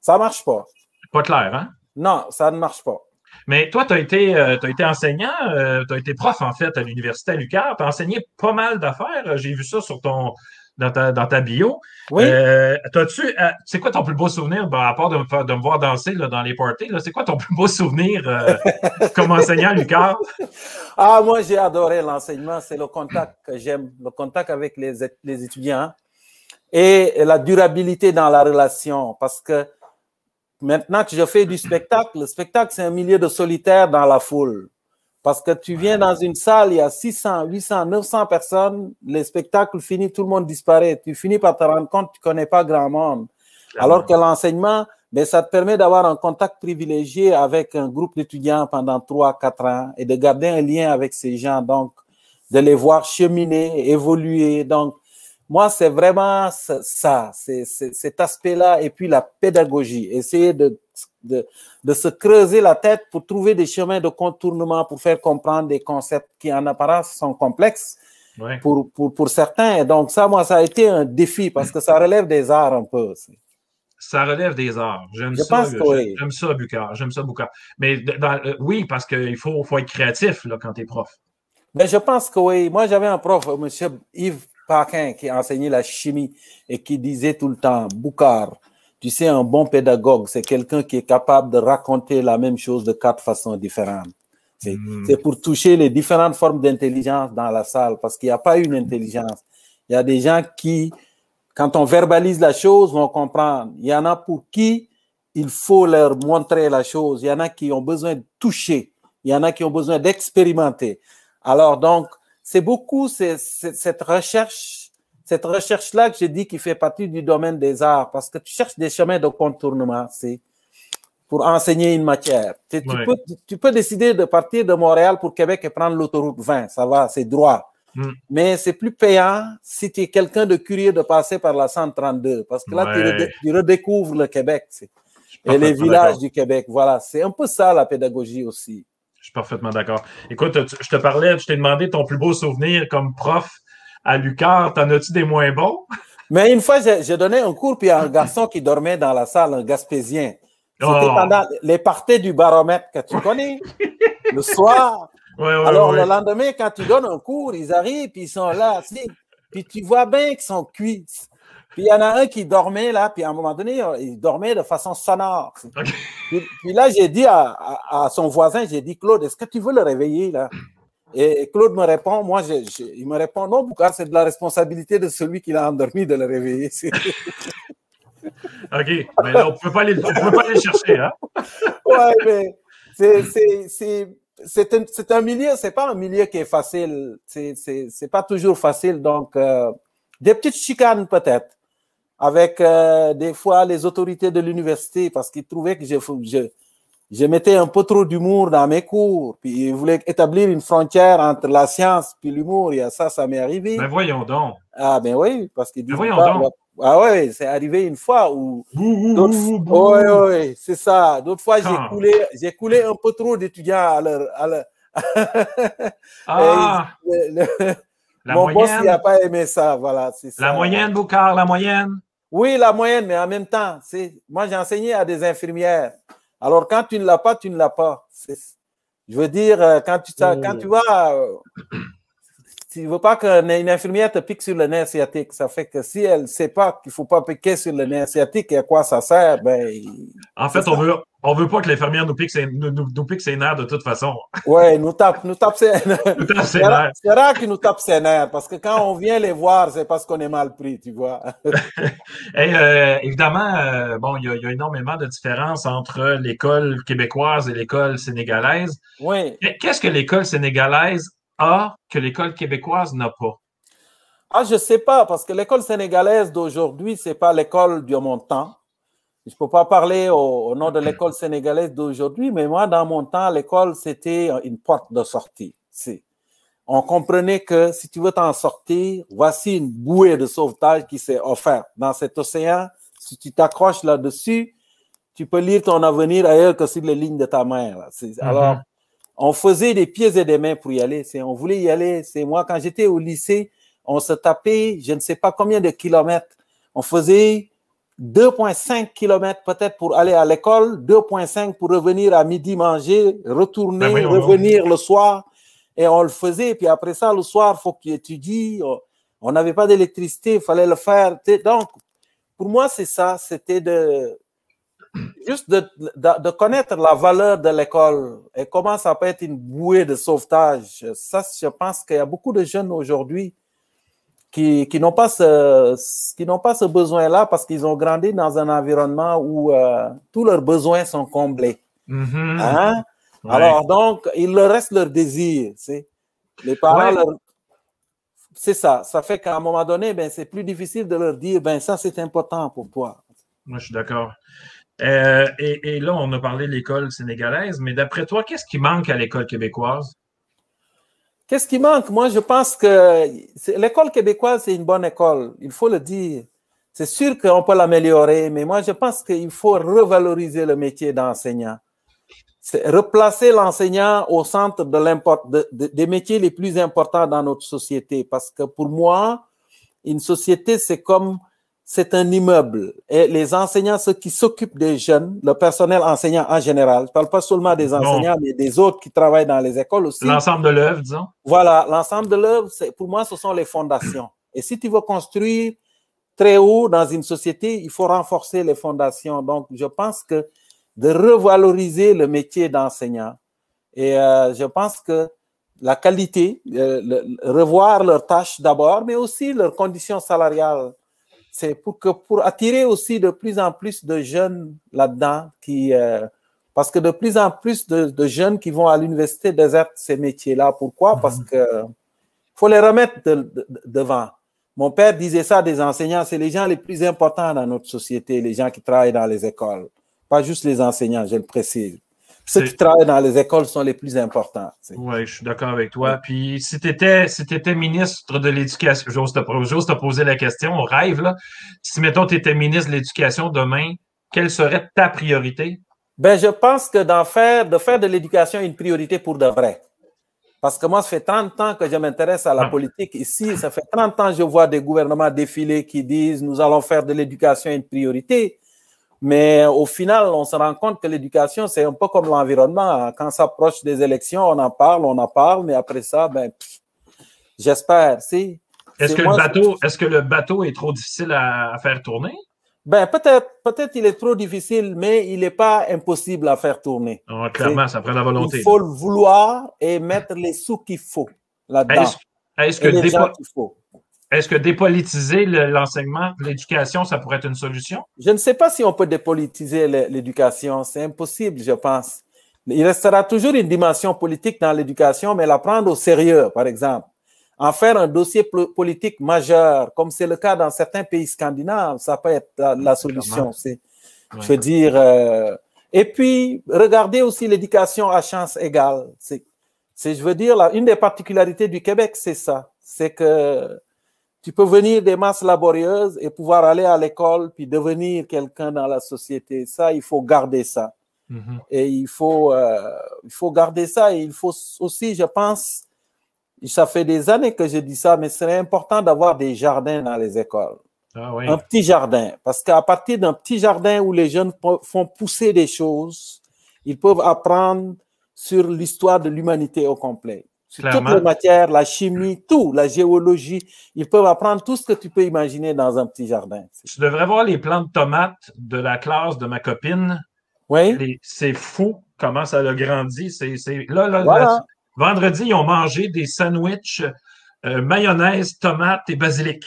ça marche pas. Pas clair, hein? Non, ça ne marche pas. Mais toi, tu as, été, euh, été enseignant, euh, tu as été prof en fait à l'Université à l'UQAR, tu as enseigné pas mal d'affaires. J'ai vu ça sur ton, dans, ta, dans ta bio. Oui. Euh, tu c'est quoi ton plus beau souvenir, ben, à part de me, de me voir danser là, dans les parties, c'est quoi ton plus beau souvenir comme enseignant à l'UQAR? Ah, moi, j'ai adoré l'enseignement. C'est le contact que j'aime, le contact avec les, les étudiants et la durabilité dans la relation parce que Maintenant que je fais du spectacle, le spectacle, c'est un milieu de solitaire dans la foule. Parce que tu viens dans une salle, il y a 600, 800, 900 personnes, le spectacle finit, tout le monde disparaît. Tu finis par te rendre compte que tu connais pas grand monde. Alors que l'enseignement, ben, ça te permet d'avoir un contact privilégié avec un groupe d'étudiants pendant 3, 4 ans et de garder un lien avec ces gens. Donc, de les voir cheminer, évoluer. Donc, moi, c'est vraiment ça, c'est cet aspect-là et puis la pédagogie. Essayer de, de, de, se creuser la tête pour trouver des chemins de contournement pour faire comprendre des concepts qui en apparence sont complexes pour, pour, pour, certains. Et donc, ça, moi, ça a été un défi parce que ça relève des arts un peu. Aussi. Ça relève des arts. J'aime ça. J'aime ça, Bucard. J'aime ça, Bucard. Mais euh, oui, parce qu'il faut, faut être créatif là, quand tu es prof. Mais je pense que oui. Moi, j'avais un prof, M. Yves Paquin qui enseignait la chimie et qui disait tout le temps, Boucard, tu sais, un bon pédagogue, c'est quelqu'un qui est capable de raconter la même chose de quatre façons différentes. C'est hmm. pour toucher les différentes formes d'intelligence dans la salle, parce qu'il n'y a pas une intelligence. Il y a des gens qui, quand on verbalise la chose, vont comprendre. Il y en a pour qui il faut leur montrer la chose. Il y en a qui ont besoin de toucher. Il y en a qui ont besoin d'expérimenter. Alors donc, c'est beaucoup cette recherche, cette recherche-là que j'ai dit qui fait partie du domaine des arts, parce que tu cherches des chemins de contournement, c'est pour enseigner une matière. Tu, peux, tu, peux, décider de partir de Montréal pour Québec et prendre l'autoroute 20, ça va, c'est droit. Hmm. Mais c'est plus payant si tu es quelqu'un de curieux de passer par la 132, parce que là, tu, redécouvres le Québec et les villages du Québec. Voilà, c'est un peu ça la pédagogie aussi. Je suis parfaitement d'accord. Écoute, je te parlais, je t'ai demandé ton plus beau souvenir comme prof à Lucar. T'en as-tu des moins bons? Mais une fois, j'ai donné un cours, puis il y a un garçon qui dormait dans la salle, un Gaspésien. C'était oh. pendant les parties du baromètre que tu connais, le soir. Alors, le lendemain, quand tu donnes un cours, ils arrivent, puis ils sont là, puis tu vois bien qu'ils sont cuits. Puis il y en a un qui dormait là, puis à un moment donné, il dormait de façon sonore. Puis, là, j'ai dit à, son voisin, j'ai dit, Claude, est-ce que tu veux le réveiller là? Et Claude me répond, moi, il me répond, non, Boucard, c'est de la responsabilité de celui qui l'a endormi de le réveiller. OK, mais là, on ne peut pas pas chercher, hein? ouais, mais c'est un, un, milieu, c'est pas un milieu qui est facile. C'est pas toujours facile. Donc, euh, des petites chicanes peut-être avec euh, des fois les autorités de l'université parce qu'ils trouvaient que je, je mettais un peu trop d'humour dans mes cours, puis il voulait établir une frontière entre la science puis l'humour, et ça, ça m'est arrivé. Mais voyons donc. Ah, ben oui, parce qu'il dit. voyons donc. Ah ouais, c'est arrivé une fois où. Oui, oui, c'est ça. D'autres fois, j'ai Ah. coulé, j'ai coulé un peu trop d'étudiants à leur. À leur... Ah, Et le- le- la mon boss, il n'a pas aimé ça, voilà, c'est ça. La moyenne, Boucard, la moyenne. Oui, la moyenne, mais en même temps, moi j'ai enseigné à des infirmières. Alors quand tu ne l'as pas, tu ne l'as pas. Je veux dire, euh, quand tu quand tu vas, tu ne veux pas qu'une infirmière te pique sur le nerf sciatique. Ça fait que si elle ne sait pas qu'il ne faut pas piquer sur le nerf sciatique et à quoi ça sert, ben En fait, on veut, on veut pas que l'infirmière nous pique ses, nous, nous- nous pique ses nerfs de toute façon. ouais, nous tape, nous tape ses- nerfs. c'est rare qu'ils nous tapent ses nerfs parce que quand on vient les voir, c'est parce qu'on est mal pris, tu vois. Et, euh, évidemment, euh, bon, il y, y a énormément de différences entre l'école québécoise et l'école sénégalaise. Oui. Qu'est-ce que l'école sénégalaise a que l'école québécoise n'a pas? Ah, je sais pas, parce que l'école sénégalaise d'aujourd'hui, c'est pas l'école de mon temps. Je peux pas parler au, au nom de l'école sénégalaise d'aujourd'hui, mais moi, dans mon temps, l'école, c'était une porte de sortie. C'est- On comprenait que si tu veux t'en sortir, voici une bouée de sauvetage qui s'est offerte dans cet océan. Si tu t'accroches là-dessus, tu peux lire ton avenir ailleurs que sur les lignes de ta main. là. C'est- Alors, on faisait des pieds et des mains pour y aller. C'est, on voulait y aller. C'est moi, quand j'étais au lycée, on se tapait, je ne sais pas combien de kilomètres. On faisait 2,5 kilomètres peut-être pour aller à l'école, 2,5 pour revenir à midi manger, retourner, Ben oui, revenir le soir. Et on le faisait. Puis après ça, le soir, il faut que tu étudies. On- n'avait pas d'électricité, il fallait le faire. Donc, pour moi, c'est ça. C'était de juste de, de, de connaître la valeur de l'école et comment ça peut être une bouée de sauvetage. Ça, je pense qu'il y a beaucoup de jeunes aujourd'hui qui, qui n'ont pas ce, qui n'ont pas ce besoin-là parce qu'ils ont grandi dans un environnement où euh, tous leurs besoins sont comblés. Mhm. Hein? Ouais. Alors, donc, il leur reste leur désir. sais. Les parents, Ouais. leur- c'est ça. Ça fait qu'à un moment donné, ben, c'est plus difficile de leur dire, ben, ça, c'est important pour toi. Moi, je suis d'accord. Euh, et, là, on a parlé de l'école sénégalaise, mais d'après toi, qu'est-ce qui manque à l'école québécoise? Qu'est-ce qui manque? Moi, je pense que l'école québécoise, c'est une bonne école. Il faut le dire. C'est sûr qu'on peut l'améliorer, mais moi, je pense qu'il faut revaloriser le métier d'enseignant. Replacer l'enseignant au centre des métiers les plus importants dans notre société. Parce que pour moi, une société, c'est comme, c'est un immeuble. Et les enseignants, ceux qui s'occupent des jeunes, le personnel enseignant en général, je ne parle pas seulement des enseignants, mais des autres qui travaillent dans les écoles aussi. L'ensemble de l'œuvre, disons. Voilà, l'ensemble de l'œuvre, pour moi, ce sont les fondations. Et si tu veux construire très haut dans une société, il faut renforcer les fondations. Donc, je pense que de revaloriser le métier d'enseignant. Et euh, je pense que la qualité, euh, le- revoir leurs tâches d'abord, mais aussi leurs conditions salariales. C'est pour que pour attirer aussi de plus en plus de jeunes là-dedans, qui euh, parce que de plus en plus de, de jeunes qui vont à l'université désertent ces métiers-là. Pourquoi? Parce que faut les remettre de- de- devant. Mon père disait ça des enseignants, c'est les gens les plus importants dans notre société, les gens qui travaillent dans les écoles. Pas juste les enseignants, je le précise. Ceux qui travaillent dans les écoles sont les plus importants. Oui, je suis d'accord avec toi. Puis si tu étais, si ministre de l'Éducation, j'ose te, te poser la question, on rêve, là. Si, mettons, tu étais ministre de l'Éducation demain, quelle serait ta priorité? Ben, je pense que d'en faire, de faire de l'éducation une priorité pour de vrai. Parce que moi, ça fait 30 ans que je m'intéresse à la Ah. politique ici. Ça fait 30 ans que je vois des gouvernements défiler qui disent nous allons faire de l'éducation une priorité. Mais au final, on se rend compte que l'éducation, c'est un peu comme l'environnement. Quand ça approche des élections, on en parle, on en parle, mais après ça, ben, j'espère. si. Est-ce que, le bateau, est-ce que le bateau est trop difficile à, à faire tourner? Ben, peut-être, peut-être il est trop difficile, mais il n'est pas impossible à faire tourner. Ah, clairement, ça prend la volonté. Il faut le vouloir et mettre les sous qu'il faut là-dedans. Est-ce est-ce que, dépo- faut. Est-ce que dépolitiser le- l'enseignement, l'éducation, ça pourrait être une solution? Je ne sais pas si on peut dépolitiser l'éducation. C'est impossible, je pense. Il restera toujours une dimension politique dans l'éducation, mais la prendre au sérieux, par exemple. En faire un dossier politique majeur, comme c'est le cas dans certains pays scandinaves, ça peut être la, la solution. C'est. Je veux dire, euh, Et puis, regardez aussi l'éducation à chance égale. C'est, je veux dire, là, une des particularités du Québec, c'est ça. C'est que tu peux venir des masses laborieuses et pouvoir aller à l'école puis devenir quelqu'un dans la société. Ça, il faut garder ça. Mm-hmm. Et il faut, euh, il faut garder ça. Et il faut aussi, je pense, ça fait des années que je dis ça, mais c'est important d'avoir des jardins dans les écoles. Ah un petit jardin. Parce qu'à partir d'un petit jardin où les jeunes font pousser des choses, ils peuvent apprendre sur l'histoire de l'humanité au complet. Sur toutes les matières, la chimie, tout, la géologie. Ils peuvent apprendre tout ce que tu peux imaginer dans un petit jardin. Je devrais voir les plants de tomates de la classe de ma copine. Oui. C'est fou comment ça a grandi. C'est, là, là, vendredi, ils ont mangé des sandwichs euh, mayonnaise, tomate et basilic.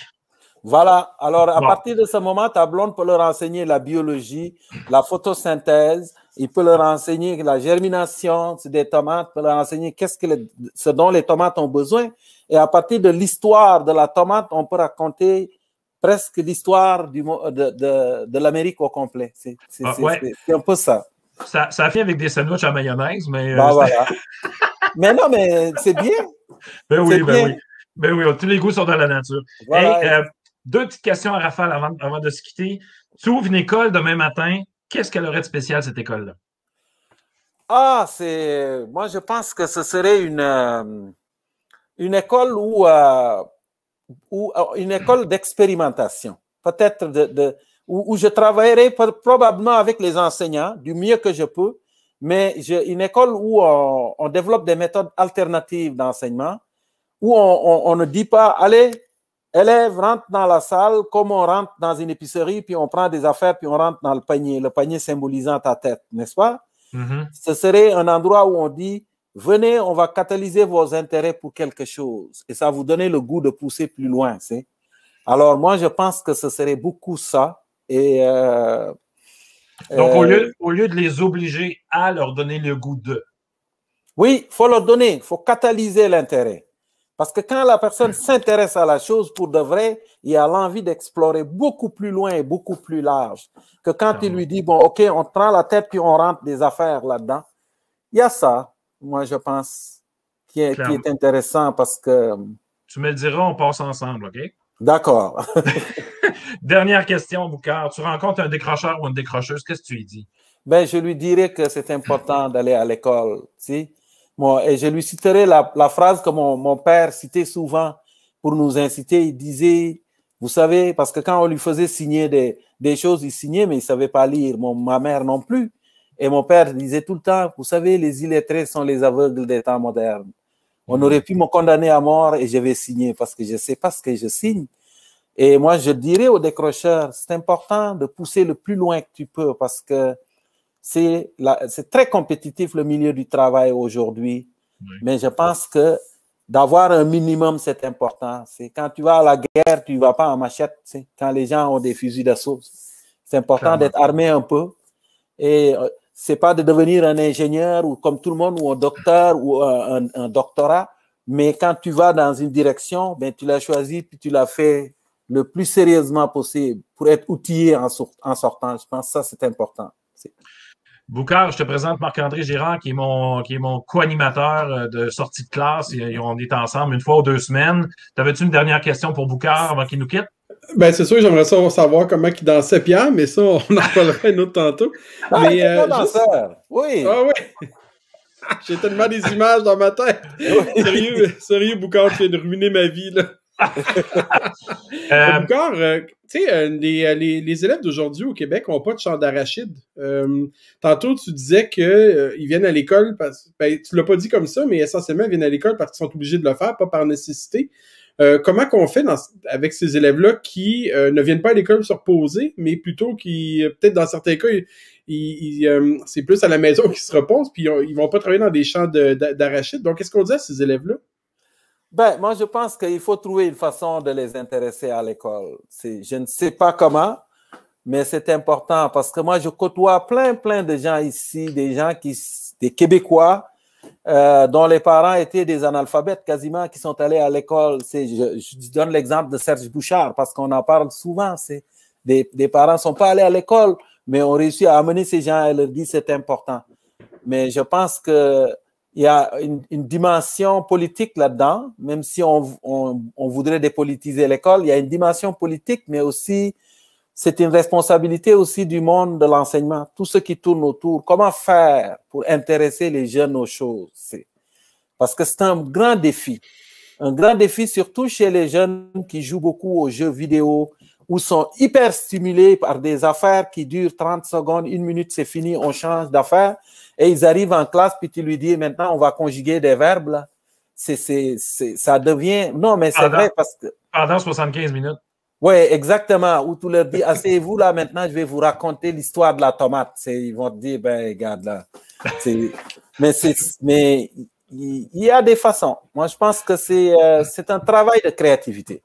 Voilà. Alors, à partir de ce moment, ta blonde peut leur enseigner la biologie, la photosynthèse. Il peut leur enseigner la germination des tomates, peut leur enseigner qu'est-ce que ce dont les tomates ont besoin. Et à partir de l'histoire de la tomate, on peut raconter presque l'histoire de, de, de l'Amérique au complet. C'est ah, un peu ça. Ça, ça fait avec des sandwichs à mayonnaise, mais. Euh, bah, voilà. mais non, mais c'est bien. Ben oui, ben oui. Ben oui, tous les goûts sont dans la nature. Voilà. Euh, deux petites questions à Rafale avant, de se quitter. Tu ouvres une école demain matin. Qu'est-ce qu'elle aurait de spécial, cette école-là? Ah, c'est. Moi, je pense que ce serait une, euh, école où, euh, euh, une école d'expérimentation. Peut-être où, je travaillerai probablement avec les enseignants du mieux que je peux, mais une école où on, développe des méthodes alternatives d'enseignement, où on, ne dit pas, allez, Élève rentre dans la salle comme on rentre dans une épicerie, puis on prend des affaires, puis on rentre dans le panier, le panier symbolisant ta tête, n'est-ce pas? Mm-hmm. Ce serait un endroit où on dit, venez, on va catalyser vos intérêts pour quelque chose. Et ça vous donner le goût de pousser plus loin. C'est? Alors moi, je pense que ce serait beaucoup ça. Et, euh, Donc, au, lieu, euh, au lieu de les obliger à leur donner le goût de. Oui, il faut leur donner, il faut catalyser l'intérêt. Parce que quand la personne s'intéresse à la chose pour de vrai, il a l'envie d'explorer beaucoup plus loin et beaucoup plus large que quand il lui dit, bon, OK, on prend la tête puis on rentre des affaires là-dedans. Il y a ça, moi, je pense, qui est, qui est intéressant parce que... Tu me le diras, on passe ensemble, OK? D'accord. Dernière question, Boucard. Tu rencontres un décrocheur ou une décrocheuse, qu'est-ce que tu lui dis? Ben, je lui dirais que c'est important d'aller à l'école. Tu et je lui citerai la, la phrase que mon, mon, père citait souvent pour nous inciter. Il disait, vous savez, parce que quand on lui faisait signer des, des choses, il signait, mais il savait pas lire. Mon, ma mère non plus. Et mon père disait tout le temps, vous savez, les illettrés sont les aveugles des temps modernes. On aurait pu me condamner à mort et je vais signer parce que je sais pas ce que je signe. Et moi, je dirais aux décrocheurs, c'est important de pousser le plus loin que tu peux parce que c'est très compétitif le milieu du travail aujourd'hui, mais je pense que d'avoir un minimum, c'est important. C'est quand tu vas à la guerre, tu ne vas pas en machette. Quand les gens ont des fusils d'assaut, c'est important d'être armé un peu. Et euh, c'est pas de devenir un ingénieur ou comme tout le monde ou un docteur ou un, doctorat, mais quand tu vas dans une direction, ben tu l'as choisi puis tu l'as fait le plus sérieusement possible pour être outillé en, en sortant. Je pense que ça c'est important. Boucard, je te présente Marc-André Girard, qui est mon, qui est mon co-animateur euh, de sortie de classe. On est ensemble une fois ou deux semaines. T'avais-tu une dernière question pour Boucard avant qu'il nous quitte? Ben, c'est sûr, j'aimerais savoir comment il dansait Pierre, mais ça, on en parlera une autre tantôt. Ah, mais, euh, danseur. Oui. Ah oui. J'ai tellement des images dans ma tête. sérieux, sérieux, Boucard, tu viens de ruiner ma vie, là. Euh, Boucard, euh, tu sais, euh, les, les, les, élèves d'aujourd'hui au Québec n'ont pas de chant d'arachide. Euh, tantôt, tu disais qu'ils euh, viennent à l'école, parce, ben, tu l'as pas dit comme ça, mais essentiellement, ils viennent à l'école parce qu'ils sont obligés de le faire, pas par nécessité. comment qu'on fait avec ces élèves-là qui ne viennent pas à l'école se reposer, mais plutôt qui, peut-être dans certains cas, c'est plus à la maison qu'ils se reposent, puis ils, vont pas travailler dans des champs d'arachide. Donc, qu'est-ce qu'on dit à ces élèves-là? Ben, moi, je pense qu'il faut trouver une façon de les intéresser à l'école. Je ne sais pas comment, mais c'est important parce que moi, je côtoie plein, plein de gens ici, des gens qui, des Québécois, euh, dont les parents étaient des analphabètes quasiment, qui sont allés à l'école. Je, donne l'exemple de Serge Bouchard parce qu'on en parle souvent. Des, parents sont pas allés à l'école, mais on réussit à amener ces gens et leur dire c'est important. Mais je pense qu'il y a une, dimension politique là-dedans, même si on, on, voudrait dépolitiser l'école, il y a une dimension politique, mais aussi c'est une responsabilité aussi du monde de l'enseignement, tout ce qui tourne autour. Comment faire pour intéresser les jeunes aux choses? Parce que c'est un grand défi. Un grand défi surtout chez les jeunes qui jouent beaucoup aux jeux vidéo ou sont hyper stimulés par des affaires qui durent 30 secondes, une minute, c'est fini, on change d'affaire. Et ils arrivent en classe, puis tu lui dis, maintenant, on va conjuguer des verbes. Là. C'est, c'est, ça devient... Non, mais c'est vrai parce que... Pendant 75 minutes. Oui, exactement. Où tu leur dis, asseyez-vous là maintenant, je vais vous raconter l'histoire de la tomate. Ils vont te dire, ben, regarde là. mais mais il y a des façons. Moi, je pense que c'est euh, c'est un travail de créativité.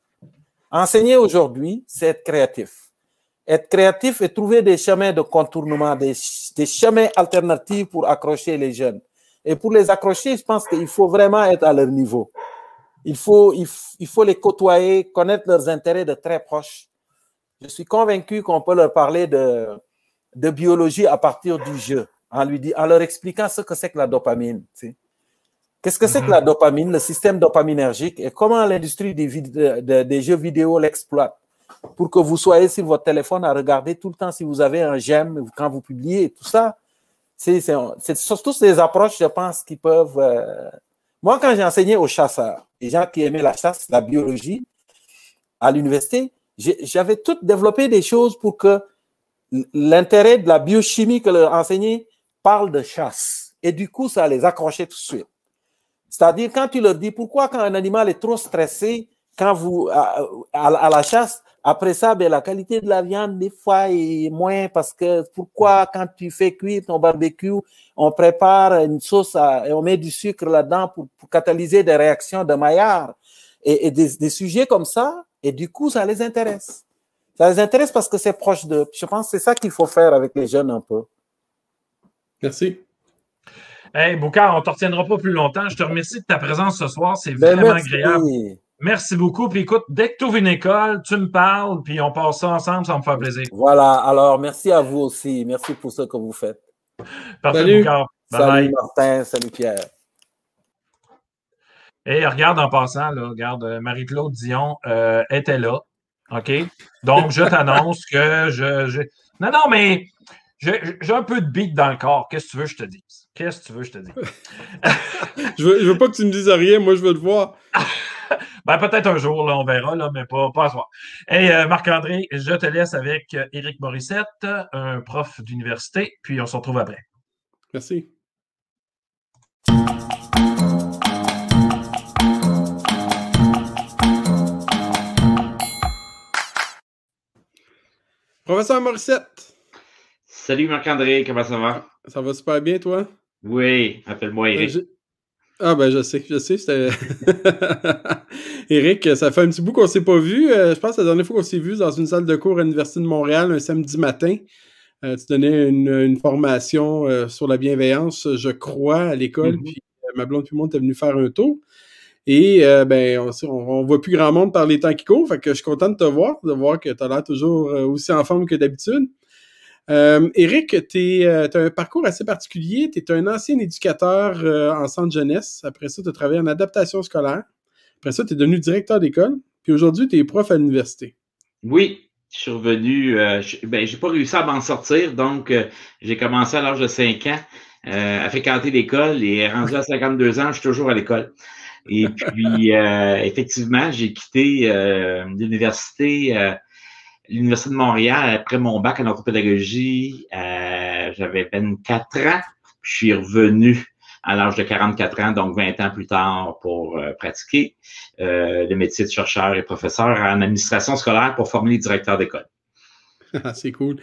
Enseigner aujourd'hui, c'est être créatif. Être créatif et trouver des chemins de contournement, des, chemins alternatifs pour accrocher les jeunes. Et pour les accrocher, je pense qu'il faut vraiment être à leur niveau. Il faut, il, faut les côtoyer, connaître leurs intérêts de très proche. Je suis convaincu qu'on peut leur parler de, de biologie à partir du jeu, en, lui dit, en leur expliquant ce que c'est que la dopamine. Qu'est-ce que c'est que la mhm. dopamine, le système dopaminergique, et comment l'industrie des, des jeux vidéo l'exploite? Pour que vous soyez sur votre téléphone à regarder tout le temps si vous avez un j'aime quand vous publiez, tout ça. C'est surtout ces approches, je pense, qui peuvent euh, moi, quand j'ai enseigné aux chasseurs, les gens qui aimaient la chasse, la biologie, à l'université, j'avais tout développé des choses pour que l'intérêt de la biochimie que leur enseignait parle de chasse. Et du coup, ça les accrochait tout de suite. C'est-à-dire, quand tu leur dis pourquoi quand un animal est trop stressé, quand vous, à la chasse, après ça, ben, la qualité de la viande, des fois, est moins parce que pourquoi, quand tu fais cuire ton barbecue, on prépare une sauce et on met du sucre là-dedans pour, catalyser des réactions de Maillard et, des, sujets comme ça, et du coup, ça les intéresse. Ça les intéresse parce que c'est proche d'eux. Je pense que c'est ça qu'il faut faire avec les jeunes un peu. Merci. Hey, Boucard, on ne te retiendra pas plus longtemps. Je te remercie de ta présence ce soir. C'est ben, vraiment agréable. Merci beaucoup. Puis écoute, dès que tu ouvres une école, tu me parles, puis on passe ça ensemble, ça me fait plaisir. Voilà. Alors, merci à vous aussi. Merci pour ce que vous faites. salut. salut Martin, salut Pierre. Et regarde en passant, là, regarde, euh, Marie-Claude Dion euh, était là. OK? Donc, je t'annonce que je, Non, non, mais j'ai un peu de beat dans le corps. Qu'est-ce que tu veux que je te dise? Qu'est-ce que tu veux que je te dise? je, veux, je veux pas que tu me dises rien. Moi, je veux te voir. Ben, peut-être un jour, là, on verra, là, mais pas, pas à soir. Et euh, Marc-André, je te laisse avec euh, Éric Morissette, un prof d'université, puis on se retrouve après. Merci. Professeur Morissette. Salut Marc-André, comment ça va? Ça va super bien, toi? Oui, appelle-moi euh, Éric. Ah ben je sais, je sais. Eric, ça fait un petit bout qu'on s'est pas vu. Euh, je pense que la dernière fois qu'on s'est vu dans une salle de cours à l'Université de Montréal un samedi matin. Euh, tu donnais une, formation euh, sur la bienveillance, je crois, à l'école. Mm-hmm. Puis ma blonde puis moi, est venu faire un tour. Et ben, on, on, voit plus grand monde par les temps qui courent. Fait que je suis content de te voir, de voir que tu as l'air toujours aussi en forme que d'habitude. Euh, Eric, tu as un parcours assez particulier. Tu es un ancien éducateur euh, en centre jeunesse. Après ça, tu as travaillé en adaptation scolaire. Après ça, tu es devenu directeur d'école. Puis aujourd'hui, tu es prof à l'université. Oui, je suis revenu. Euh, ben, j'ai pas réussi à m'en sortir. Donc, euh, j'ai commencé à l'âge de 5 ans à fréquenter l'école et rendu à 52 ans, je suis toujours à l'école. Et puis, effectivement, j'ai quitté l'université l'Université de Montréal, après mon bac en orthopédagogie, euh, j'avais 24 ans. Je suis revenu à l'âge de 44 ans, donc 20 ans plus tard, pour euh, pratiquer euh, le métier de chercheur et professeur en administration scolaire pour former les directeurs d'école. C'est cool.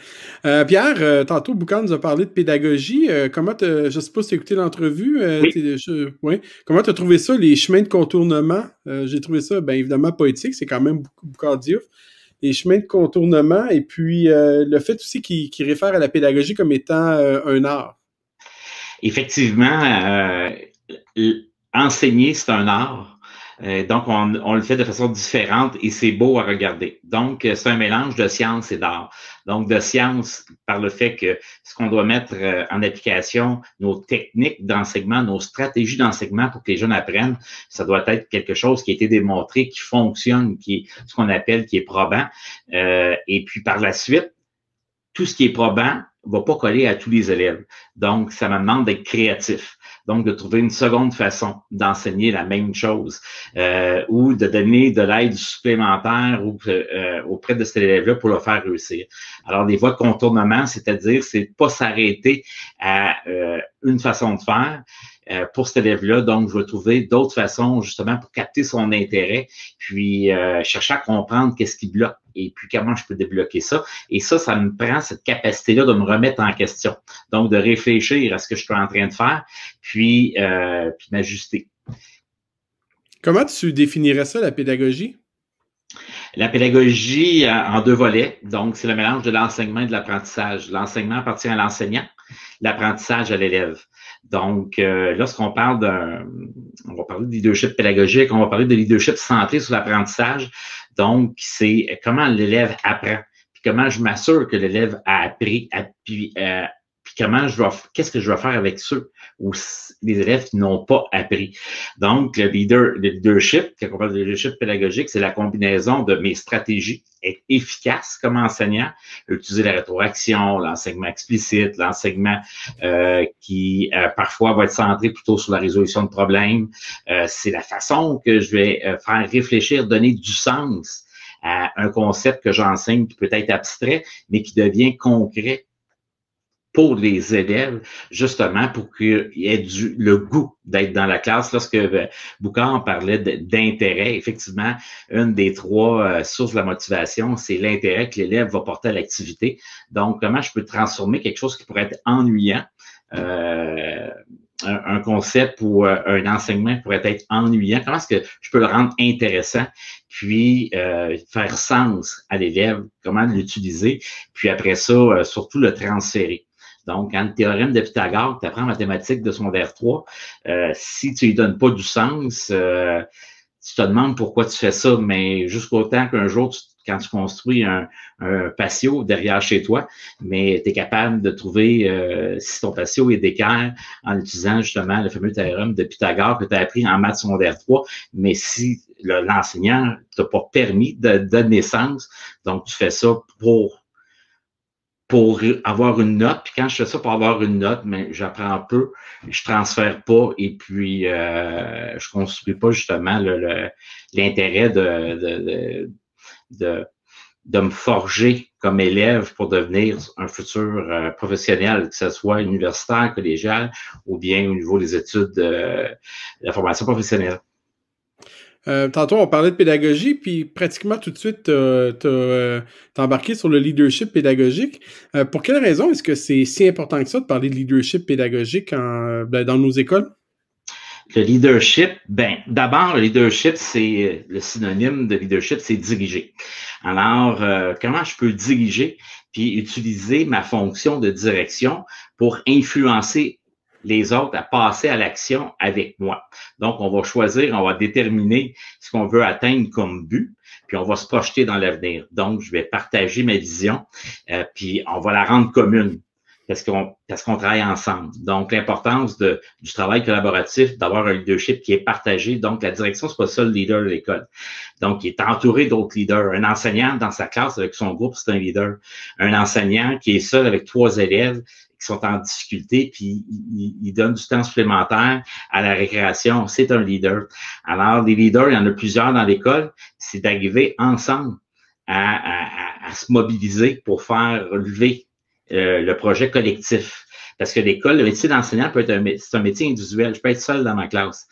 Euh, Pierre, tantôt, Boucan nous a parlé de pédagogie. comment je ne sais pas si tu as écouté l'entrevue. Oui. Comment tu as trouvé ça, les chemins de contournement? J'ai trouvé ça, bien évidemment, poétique. C'est quand même beaucoup Diouf les chemins de contournement et puis euh, le fait aussi qu'il réfère à la pédagogie comme étant euh, un art. Effectivement, euh, enseigner, c'est un art. Euh, donc, on, le fait de façon différente et c'est beau à regarder. Donc, euh, c'est un mélange de science et d'art. Donc, de science par le fait que ce qu'on doit mettre euh, en application, nos techniques d'enseignement, nos stratégies d'enseignement pour que les jeunes apprennent, ça doit être quelque chose qui a été démontré, qui fonctionne, qui est ce qu'on appelle, qui est probant. Et puis, par la suite, tout ce qui est probant va pas coller à tous les élèves. Donc, ça me demande d'être créatif. Donc, de trouver une seconde façon d'enseigner la même chose euh, ou de donner de l'aide supplémentaire euh, auprès de cet élève-là pour le faire réussir. Alors, des voies de contournement, c'est-à-dire, c'est pas s'arrêter à euh, une façon de faire, euh, pour cet élève-là. Donc, je vais trouver d'autres façons justement pour capter son intérêt, puis euh, chercher à comprendre qu'est-ce qui bloque et puis comment je peux débloquer ça. Et ça, ça me prend cette capacité-là de me remettre en question. Donc, de réfléchir à ce que je suis en train de faire, puis, euh, puis m'ajuster. Comment tu définirais ça, la pédagogie? La pédagogie en deux volets. Donc, c'est le mélange de l'enseignement et de l'apprentissage. L'enseignement appartient à l'enseignant, l'apprentissage à l'élève. Donc, euh, lorsqu'on parle d'un, on va parler de leadership pédagogique, on va parler de leadership centré sur l'apprentissage. Donc, c'est comment l'élève apprend, puis comment je m'assure que l'élève a appris, a, puis, euh, comment je vais, qu'est-ce que je vais faire avec ceux ou les élèves qui n'ont pas appris. Donc, le leader, le leadership, quand on parle de leadership pédagogique, c'est la combinaison de mes stratégies être efficace comme enseignant, utiliser la rétroaction, l'enseignement explicite, l'enseignement euh, qui euh, parfois va être centré plutôt sur la résolution de problèmes. Euh, c'est la façon que je vais faire réfléchir, donner du sens à un concept que j'enseigne qui peut être abstrait, mais qui devient concret pour les élèves, justement pour qu'il y ait du, le goût d'être dans la classe. Lorsque euh, Boucard parlait d'intérêt, effectivement, une des trois euh, sources de la motivation, c'est l'intérêt que l'élève va porter à l'activité. Donc, comment je peux transformer quelque chose qui pourrait être ennuyant, euh, un, concept ou un enseignement pourrait être ennuyant, comment est-ce que je peux le rendre intéressant, puis faire sens à l'élève, comment l'utiliser, puis après ça, surtout le transférer. Donc, le théorème de Pythagore, tu apprends en mathématiques de secondaire 3, euh, si tu lui donnes pas du sens, euh, tu te demandes pourquoi tu fais ça, mais jusqu'au temps qu'un jour, quand tu construis un, patio derrière chez toi, mais tu es capable de trouver euh, si ton patio est d'équerre en utilisant justement le fameux théorème de Pythagore que tu as appris en maths secondaire 3, mais si l'enseignant t'a pas permis de donner sens, donc tu fais ça pour pour avoir une note. Puis quand je fais ça pour avoir une note, mais j'apprends peu, je transfère pas et puis euh, je construis pas justement l'intérêt de, de, de, de, me forger comme élève pour devenir un futur euh, professionnel, que ce soit universitaire, collégial ou bien au niveau des études de la formation professionnelle. Euh, tantôt, on parlait de pédagogie, puis pratiquement tout de suite, tu as, embarqué sur le leadership pédagogique. Euh, pour quelle raison est-ce que c'est si important que ça de parler de leadership pédagogique en, ben, dans nos écoles? Le leadership, ben, d'abord, le leadership, c'est le synonyme de leadership, c'est diriger. Alors, euh, comment je peux diriger puis utiliser ma fonction de direction pour influencer les autres à passer à l'action avec moi. Donc, on va choisir, on va déterminer ce qu'on veut atteindre comme but, puis on va se projeter dans l'avenir. Donc, je vais partager ma vision, euh, puis on va la rendre commune parce qu'on parce qu'on travaille ensemble. Donc, l'importance du travail collaboratif, d'avoir un leadership qui est partagé. Donc, la direction, c'est pas ça le leader de l'école. Donc, il est entouré d'autres leaders. Un enseignant dans sa classe avec son groupe, c'est un leader. Un enseignant qui est seul avec trois élèves, qui sont en difficulté, puis il, donne du temps supplémentaire à la récréation. C'est un leader. Alors, les leaders, il y en a plusieurs dans l'école, c'est d'arriver ensemble à, à, se mobiliser pour faire relever euh, le projet collectif. Parce que l'école, le métier d'enseignant peut être un, c'est un métier individuel. Je peux être seul dans ma classe.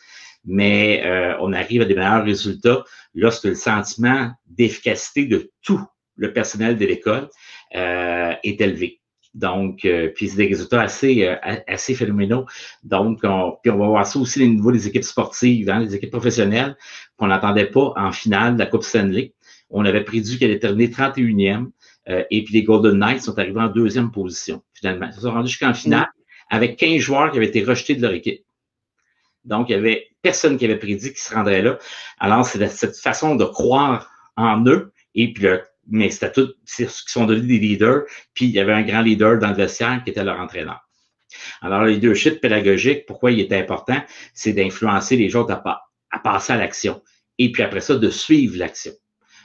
Mais euh, on arrive à des meilleurs résultats lorsque le sentiment d'efficacité de tout le personnel de l'école euh, est élevé. Donc, euh, puis c'est des résultats assez, euh, assez phénoménaux. Donc, on, puis on va voir ça aussi au niveau des équipes sportives, hein, les équipes professionnelles, qu'on n'attendait pas en finale de la Coupe Stanley. On avait prédit qu'elle allait terminer 31e, euh, et puis les Golden Knights sont arrivés en deuxième position, finalement. Ils se sont rendus jusqu'en finale avec 15 joueurs qui avaient été rejetés de leur équipe. Donc, il y avait personne qui avait prédit qu'il se rendrait là. Alors, c'est cette façon de croire en eux. Et puis, le, mais c'était tout, c'est ce qui sont devenus des leaders. Puis, il y avait un grand leader dans le vestiaire qui était leur entraîneur. Alors, le leadership pédagogique, pourquoi il est important? C'est d'influencer les autres à, à passer à l'action. Et puis après ça, de suivre l'action.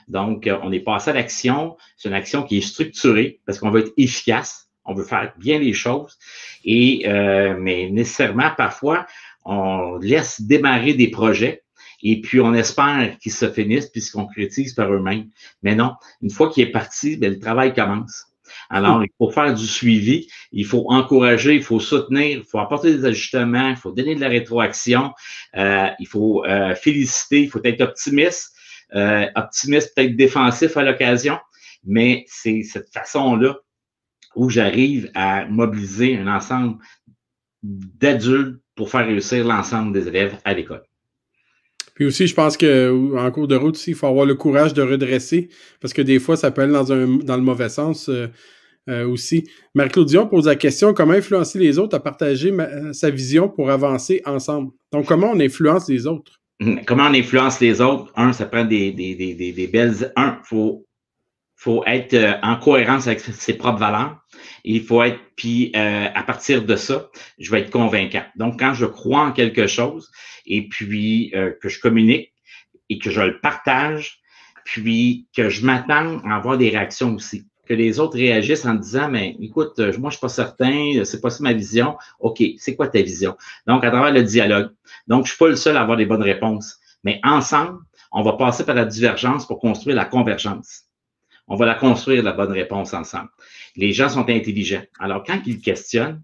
Donc, euh, on est passé à l'action. C'est une action qui est structurée parce qu'on veut être efficace. On veut faire bien les choses. Et, euh, mais nécessairement, parfois, on laisse démarrer des projets et puis on espère qu'ils se finissent puis se concrétisent par eux-mêmes. Mais non, une fois qu'il est parti, bien, le travail commence. Alors, il faut faire du suivi, il faut encourager, il faut soutenir, il faut apporter des ajustements, il faut donner de la rétroaction, euh, il faut euh, féliciter, il faut être optimiste, euh, optimiste peut-être défensif à l'occasion, mais c'est cette façon-là où j'arrive à mobiliser un ensemble d'adultes pour faire réussir l'ensemble des élèves à l'école. Puis aussi, je pense que en cours de route, il faut avoir le courage de redresser, parce que des fois, ça peut aller dans, un, dans le mauvais sens euh, euh, aussi. Marie-Claude Dion pose la question comment influencer les autres à partager sa vision pour avancer ensemble? Donc, comment on influence les autres? Comment on influence les autres? Un, ça prend des, des, des, des belles. Un, faut, faut être euh, en cohérence avec ses propres valeurs. Il faut être, puis euh, à partir de ça, je vais être convaincant. Donc, quand je crois en quelque chose et puis euh, que je communique et que je le partage, puis que je m'attends à avoir des réactions aussi. Que les autres réagissent en disant, mais écoute, euh, moi, je suis pas certain, c'est pas ça ma vision. OK, c'est quoi ta vision? Donc, à travers le dialogue. Donc, je suis pas le seul à avoir des bonnes réponses. Mais ensemble, on va passer par la divergence pour construire la convergence. On va la construire, la bonne réponse ensemble. Les gens sont intelligents. Alors, quand ils questionnent,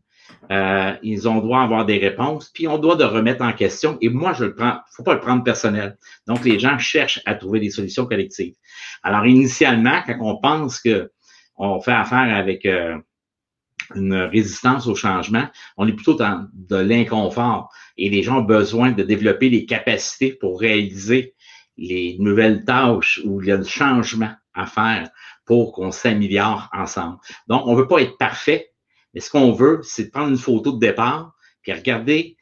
euh, ils ont droit avoir des réponses, puis on doit de remettre en question. Et moi, je le prends, faut pas le prendre personnel. Donc, les gens cherchent à trouver des solutions collectives. Alors, initialement, quand on pense que on fait affaire avec euh, une résistance au changement, on est plutôt dans de l'inconfort. Et les gens ont besoin de développer les capacités pour réaliser les nouvelles tâches ou le changement à faire pour qu'on s'améliore ensemble. Donc, on ne veut pas être parfait, mais ce qu'on veut, c'est prendre une photo de départ, puis regarder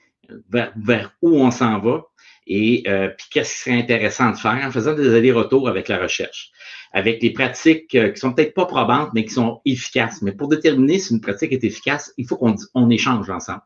vers, où on s'en va et euh, puis qu'est-ce qui serait intéressant de faire en faisant des allers-retours avec la recherche, avec des pratiques euh, qui sont peut-être pas probantes, mais qui sont efficaces. Mais pour déterminer si une pratique est efficace, il faut qu'on on échange ensemble.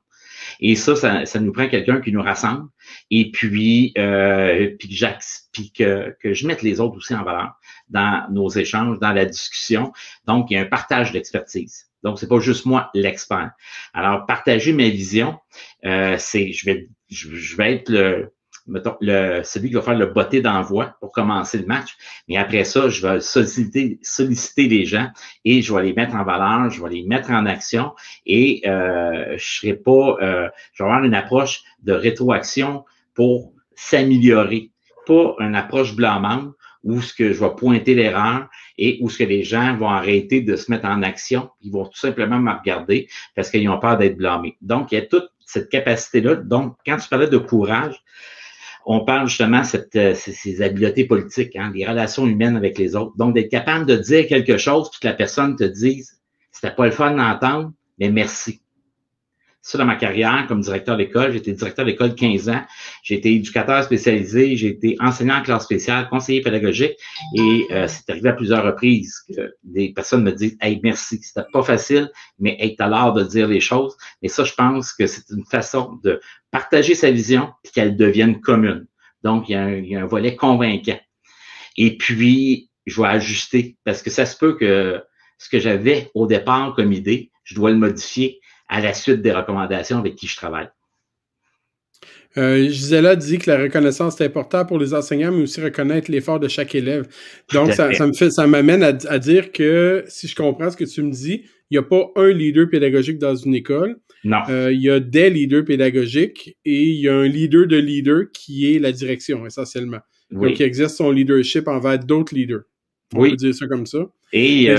Et ça, ça, nous prend quelqu'un qui nous rassemble et puis, euh, puis, que, puis que, que je mette les autres aussi en valeur dans nos échanges, dans la discussion. Donc, il y a un partage d'expertise. Donc, c'est pas juste moi l'expert. Alors, partager ma vision, euh, c'est, je vais, je, vais être le, mettons, le, celui qui va faire le botté d'envoi pour commencer le match. Mais après ça, je vais solliciter, solliciter les gens et je vais les mettre en valeur, je vais les mettre en action et euh, je serai pas, euh, je vais avoir une approche de rétroaction pour s'améliorer, pas une approche blâmante où ce que je vais pointer l'erreur et où ce que les gens vont arrêter de se mettre en action, ils vont tout simplement me regarder parce qu'ils ont peur d'être blâmés. Donc, il y a toute cette capacité-là. Donc, quand tu parlais de courage, on parle justement de euh, ces, habiletés politiques, hein, les relations humaines avec les autres. Donc, d'être capable de dire quelque chose, puis que la personne te dise, c'était pas le fun d'entendre, mais merci. Ça, dans ma carrière comme directeur d'école, j'ai été directeur d'école 15 ans. J'ai été éducateur spécialisé, j'ai été enseignant en classe spéciale, conseiller pédagogique et euh, c'est arrivé à plusieurs reprises que des personnes me disent Hey, merci, c'était pas facile, mais hey, t'as l'art de dire les choses. Et ça, je pense que c'est une façon de partager sa vision et qu'elle devienne commune. Donc, il y, a un, il y a un volet convaincant. Et puis, je vais ajuster parce que ça se peut que ce que j'avais au départ comme idée, je dois le modifier à la suite des recommandations avec qui je travaille. Euh, Gisela dit que la reconnaissance est importante pour les enseignants, mais aussi reconnaître l'effort de chaque élève. Donc, ça, me fait, ça m'amène à, dire que, si je comprends ce que tu me dis, il n'y a pas un leader pédagogique dans une école. Non. Euh, il y a des leaders pédagogiques et il y a un leader de leader qui est la direction, essentiellement. Donc, il existe son leadership envers d'autres leaders. On peut dire ça comme ça. Et, euh,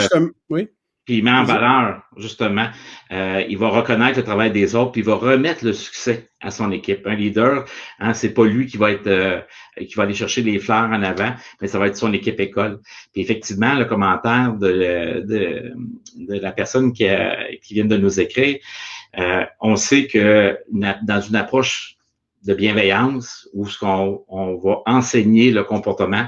oui puis il met en valeur, justement. Euh, il va reconnaître le travail des autres, puis il va remettre le succès à son équipe. Un leader, hein, c'est pas lui qui va être euh, qui va aller chercher les fleurs en avant, mais ça va être son équipe école. Puis effectivement, le commentaire de, de, de la personne qui, qui vient de nous écrire, euh, on sait que dans une approche de bienveillance où ce qu'on on va enseigner le comportement,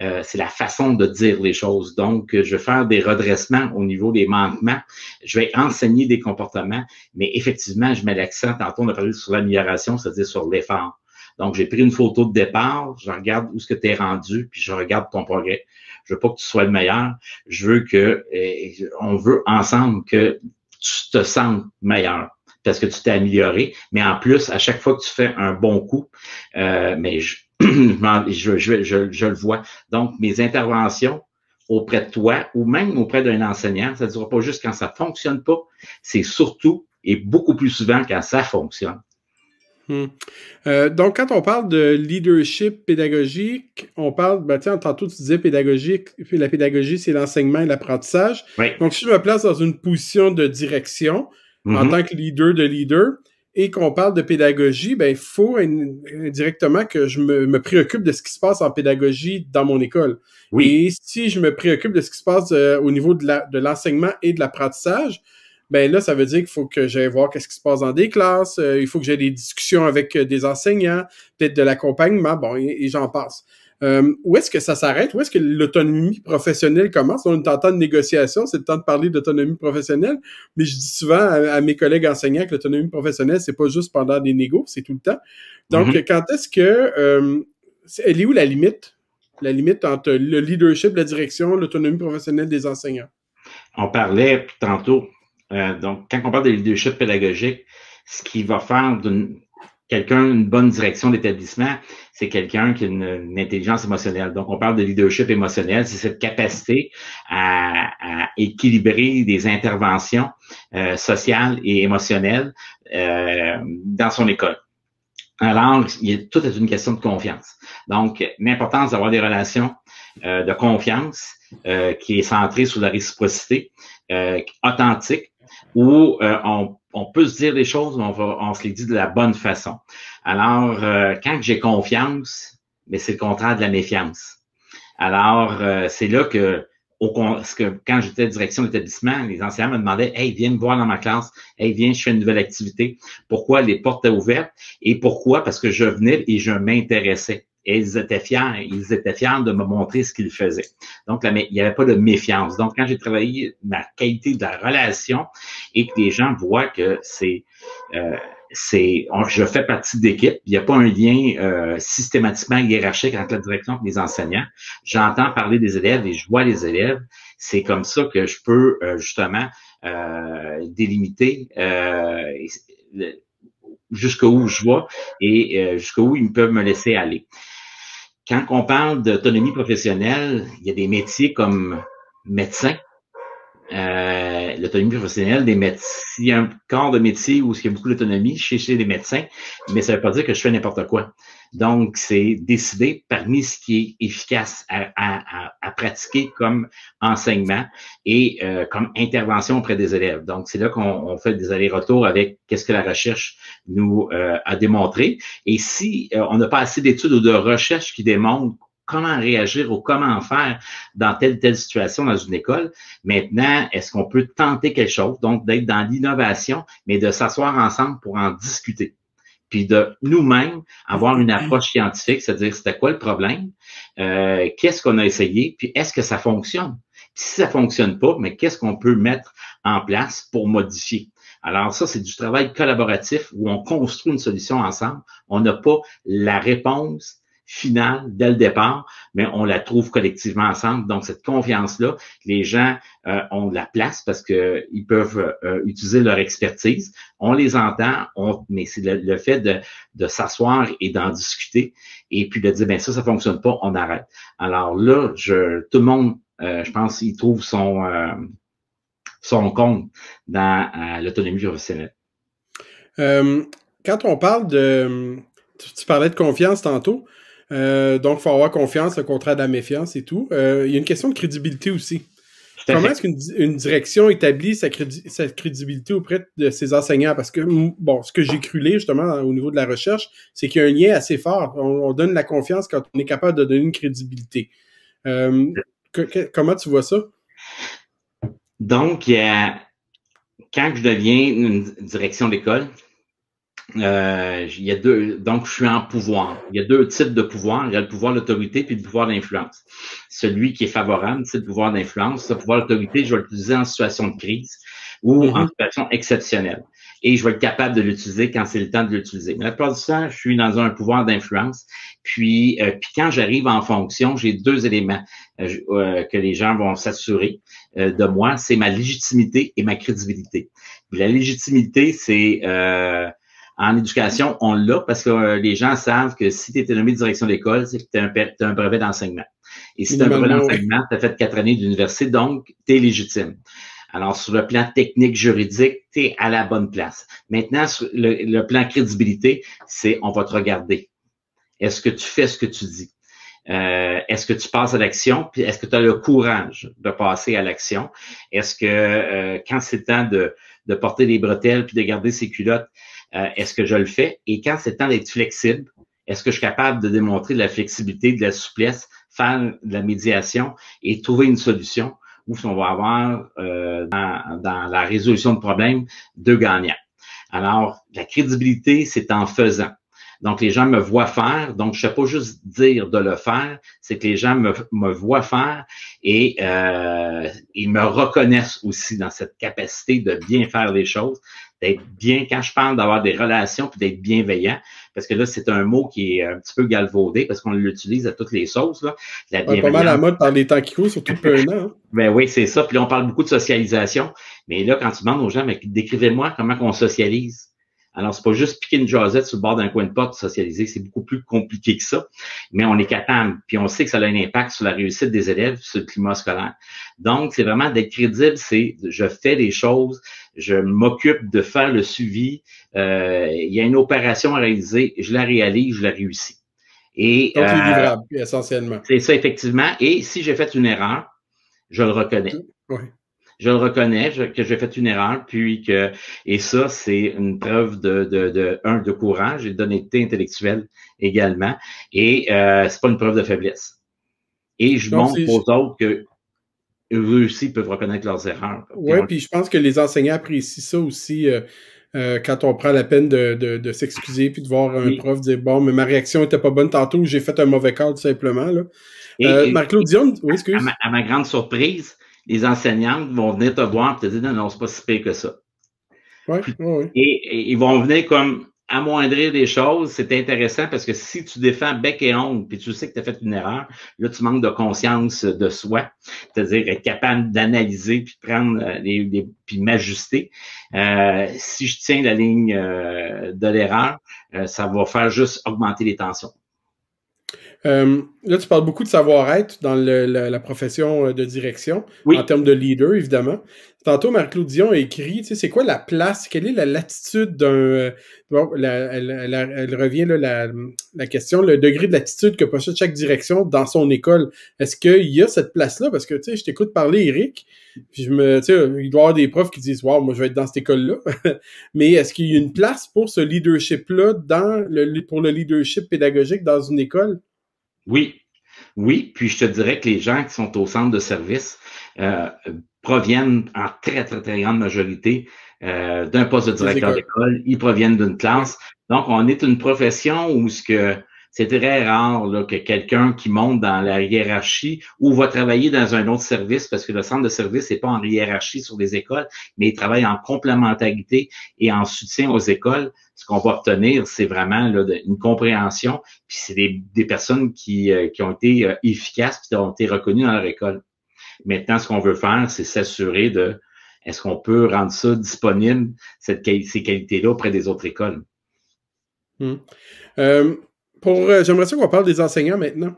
euh, c'est la façon de dire les choses. Donc, je vais faire des redressements au niveau des manquements. Je vais enseigner des comportements, mais effectivement, je mets l'accent, tantôt on a parlé sur l'amélioration, c'est-à-dire sur l'effort. Donc, j'ai pris une photo de départ, je regarde où ce que tu es rendu, puis je regarde ton progrès. Je veux pas que tu sois le meilleur. Je veux que, euh, on veut ensemble que tu te sentes meilleur parce que tu t'es amélioré. Mais en plus, à chaque fois que tu fais un bon coup, euh, mais je, je, je, je, le vois. Donc, mes interventions auprès de toi ou même auprès d'un enseignant, ça ne dira pas juste quand ça fonctionne pas, c'est surtout et beaucoup plus souvent quand ça fonctionne. Hmm. Euh, donc, quand on parle de leadership pédagogique, on parle, ben, tiens, tantôt tu disais pédagogique, la pédagogie, c'est l'enseignement et l'apprentissage. Donc, si je me place dans une position de direction en mm-hmm. tant que leader de leader et qu'on parle de pédagogie, ben, il faut indirectement que je me, préoccupe de ce qui se passe en pédagogie dans mon école. Oui. Et si je me préoccupe de ce qui se passe euh, au niveau de l'enseignement et de l'apprentissage, ben là, ça veut dire qu'il faut que j'aille voir qu'est-ce qui se passe dans des classes, euh, il faut que j'ai des discussions avec euh, des enseignants, peut-être de l'accompagnement, bon, et, j'en passe. Euh, où est-ce que ça s'arrête? Où est-ce que l'autonomie professionnelle commence? On est en temps de négociation, c'est le temps de parler d'autonomie professionnelle, mais je dis souvent à, mes collègues enseignants que l'autonomie professionnelle, c'est pas juste pendant des négos, c'est tout le temps. Donc, mm-hmm. quand est-ce que... elle est où la limite? La limite entre le leadership, la direction, l'autonomie professionnelle des enseignants? On parlait tantôt euh, donc, quand on parle de leadership pédagogique, ce qui va faire d'une quelqu'un une bonne direction d'établissement, c'est quelqu'un qui a une, intelligence émotionnelle. Donc, on parle de leadership émotionnel, c'est cette capacité à, équilibrer des interventions euh, sociales et émotionnelles euh, dans son école. Alors, il y tout est une question de confiance. Donc, l'importance d'avoir des relations de confiance qui est centrée sur la réciprocité, authentique, où euh, on, peut se dire des choses, mais on, se les dit de la bonne façon. Alors, euh, quand j'ai confiance, mais c'est le contraire de la méfiance. Alors, euh, c'est là que, au, que quand j'étais direction d'établissement, les enseignants me demandaient Hey, viens me voir dans ma classe, hey, viens, je fais une nouvelle activité. Pourquoi les portes étaient ouvertes? Et pourquoi? Parce que je venais et je m'intéressais et ils étaient fiers, ils étaient fiers de me montrer ce qu'ils faisaient. Donc, il n'y avait pas de méfiance. Donc, quand j'ai travaillé ma qualité de la relation et que les gens voient que c'est euh, c'est je fais partie d'équipe, il n'y a pas un lien euh, systématiquement hiérarchique entre la direction et les enseignants. J'entends parler des élèves et je vois les élèves. C'est comme ça que je peux euh, justement euh, délimiter euh, jusqu'où je vois et jusqu'où ils peuvent me laisser aller quand on parle d'autonomie professionnelle, il y a des métiers comme médecin, euh, l'autonomie professionnelle des médecins. Il y a un corps de métier où il y a beaucoup d'autonomie chez, chez les médecins, mais ça ne veut pas dire que je fais n'importe quoi. Donc, c'est décider parmi ce qui est efficace à, à, à pratiquer comme enseignement et euh, comme intervention auprès des élèves. Donc, c'est là qu'on fait des allers-retours avec qu'est-ce que la recherche nous euh, a démontré. Et si euh, on n'a pas assez d'études ou de recherches qui démontrent comment réagir ou comment faire dans telle telle situation dans une école. Maintenant, est-ce qu'on peut tenter quelque chose, donc d'être dans l'innovation, mais de s'asseoir ensemble pour en discuter, puis de nous-mêmes avoir une approche scientifique, c'est-à-dire c'était quoi le problème, euh, qu'est-ce qu'on a essayé, puis est-ce que ça fonctionne? si ça fonctionne pas, mais qu'est-ce qu'on peut mettre en place pour modifier? Alors ça, c'est du travail collaboratif où on construit une solution ensemble. On n'a pas la réponse finale dès le départ, mais on la trouve collectivement ensemble. Donc, cette confiance-là, les gens euh, ont de la place parce qu'ils peuvent euh, utiliser leur expertise. On les entend, on, mais c'est le, fait de, de s'asseoir et d'en discuter et puis de dire, ben ça, ça fonctionne pas, on arrête. Alors là, je, tout le monde, euh, je pense, il trouve son, son compte dans l'autonomie professionnelle. quand on parle de... Tu parlais de confiance tantôt. Euh, donc, il faut avoir confiance, le contraire de la méfiance et tout. Euh, il y a une question de crédibilité aussi. Comment est-ce qu'une direction établit sa, crédibilité auprès de ses enseignants? Parce que, bon, ce que j'ai cru lire justement au niveau de la recherche, c'est qu'il y a un lien assez fort. On, donne la confiance quand on est capable de donner une crédibilité. Euh, comment tu vois ça? Donc, quand je deviens une direction d'école, euh, il y a deux, donc je suis en pouvoir. Il y a deux types de pouvoir. Il y a le pouvoir d'autorité puis le pouvoir d'influence. Celui qui est favorable, c'est le pouvoir d'influence. Le pouvoir d'autorité, je vais l'utiliser en situation de crise ou en mm-hmm. situation exceptionnelle. Et je vais être capable de l'utiliser quand c'est le temps de l'utiliser. Mais la plupart du temps, je suis dans un pouvoir d'influence. Puis, euh, puis quand j'arrive en fonction, j'ai deux éléments euh, euh, que les gens vont s'assurer de moi. C'est ma légitimité et ma crédibilité. La légitimité, c'est en éducation, on l'a parce que euh, les gens savent que si tu es nommé direction d'école, c'est que tu as, un brevet d'enseignement. Et si tu as un brevet d'enseignement, tu as fait quatre années d'université, donc tu es légitime. Alors, sur le plan technique, juridique, tu es à la bonne place. Maintenant, sur le, plan crédibilité, c'est on va te regarder. Est-ce que tu fais ce que tu dis? Euh, est-ce que tu passes à l'action? Puis est-ce que tu as le courage de passer à l'action? Est-ce que euh, quand c'est le temps de, de porter les bretelles puis de garder ses culottes, euh, est-ce que je le fais? Et quand c'est temps d'être flexible, est-ce que je suis capable de démontrer de la flexibilité, de la souplesse, faire de la médiation et trouver une solution où on va avoir euh, dans, la résolution de problèmes deux gagnants? Alors, la crédibilité, c'est en faisant. Donc, les gens me voient faire. Donc, je ne sais pas juste dire de le faire, c'est que les gens me, me voient faire et euh, ils me reconnaissent aussi dans cette capacité de bien faire les choses d'être bien, quand je parle d'avoir des relations puis d'être bienveillant, parce que là, c'est un mot qui est un petit peu galvaudé parce qu'on l'utilise à toutes les sauces. Là, la pas mal la mode par les temps qui courent, surtout peu un an. Hein. Ben oui, c'est ça. Puis là, on parle beaucoup de socialisation. Mais là, quand tu demandes aux gens, mais décrivez-moi comment on socialise. Alors, c'est pas juste piquer une jasette sur le bord d'un coin de porte socialiser, c'est beaucoup plus compliqué que ça, mais on est capable, puis on sait que ça a un impact sur la réussite des élèves, sur le climat scolaire. Donc, c'est vraiment d'être crédible, c'est je fais des choses, je m'occupe de faire le suivi, euh, il y a une opération à réaliser, je la réalise, je la réussis. Et, Donc, euh, essentiellement. C'est ça, effectivement. Et si j'ai fait une erreur, je le reconnais. Oui je le reconnais que j'ai fait une erreur, puis que et ça c'est une preuve de, de, de un de courage et d'honnêteté intellectuelle également, et euh, c'est pas une preuve de faiblesse. Et je montre aux autres que eux aussi peuvent reconnaître leurs erreurs. Oui, puis je pense que les enseignants apprécient ça aussi. Euh, euh, quand on prend la peine de, de, de s'excuser puis de voir un prof dire bon mais ma réaction était pas bonne tantôt j'ai fait un mauvais cas tout simplement là. Euh, Marc-Claude Dion, oui excuse. à ma, grande surprise les enseignantes vont venir te voir et te dire non, non, c'est pas si pire que ça. Ouais, Et, ils vont venir comme amoindrir des choses. C'est intéressant parce que si tu défends bec et ongle, puis tu sais que tu as fait une erreur, là, tu manques de conscience de soi. C'est-à-dire être capable d'analyser puis prendre euh, les, puis m'ajuster. Euh, si je tiens la ligne euh, de l'erreur, ça va faire juste augmenter les tensions. Euh, là, tu parles beaucoup de savoir-être dans la, profession euh, de direction, en termes de leader, évidemment. Tantôt, Marc-Claude Dion a écrit, tu sais, c'est quoi la place, quelle est la latitude d'un... Euh, elle, revient, là, la, la, question, le degré de latitude que possède chaque direction dans son école. Est-ce qu'il y a cette place-là? Parce que, tu sais, je t'écoute parler, Eric, puis je me... Tu sais, il doit y avoir des profs qui disent « Wow, moi, je vais être dans cette école-là. » Mais est-ce qu'il y a une place pour ce leadership-là dans le, pour le leadership pédagogique dans une école? Oui, oui. Puis je te dirais que les gens qui sont au centre de service euh, proviennent en très, très, très grande majorité euh, d'un poste de directeur d'école. Ils proviennent d'une classe. Donc, on est une profession où ce que c'est très rare là, que quelqu'un qui monte dans la hiérarchie ou va travailler dans un autre service, parce que le centre de service n'est pas en hiérarchie sur les écoles, mais il travaille en complémentarité et en soutien aux écoles. Ce qu'on va obtenir, c'est vraiment là, une compréhension, puis c'est des, des, personnes qui, euh, qui ont été euh, efficaces, puis qui ont été reconnues dans leur école. Maintenant, ce qu'on veut faire, c'est s'assurer de est-ce qu'on peut rendre ça disponible, cette, ces qualités-là, auprès des autres écoles? Hmm. Euh, euh, j'aimerais ça qu'on parle des enseignants maintenant.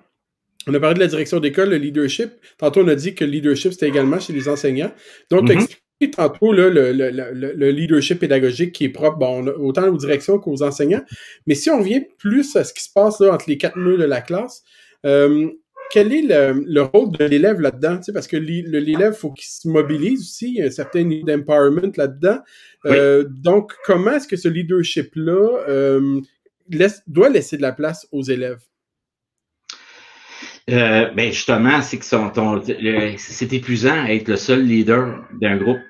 On a parlé de la direction d'école, le leadership. Tantôt, on a dit que le leadership, c'était également chez les enseignants. Donc, tu as mhm. expliqué tantôt le, leadership pédagogique qui est propre bon, autant aux directions qu'aux enseignants. Mais si on revient plus à ce qui se passe là, entre les quatre murs de la classe, euh, quel est le, rôle de l'élève là-dedans? parce que l'élève, faut qu'il se mobilise aussi, il y a un certain niveau d'empowerment là-dedans. Euh, donc, comment est-ce que ce leadership-là, doit laisser de la place aux élèves? Euh, ben justement, c'est que c'est épuisant être le seul leader d'un groupe.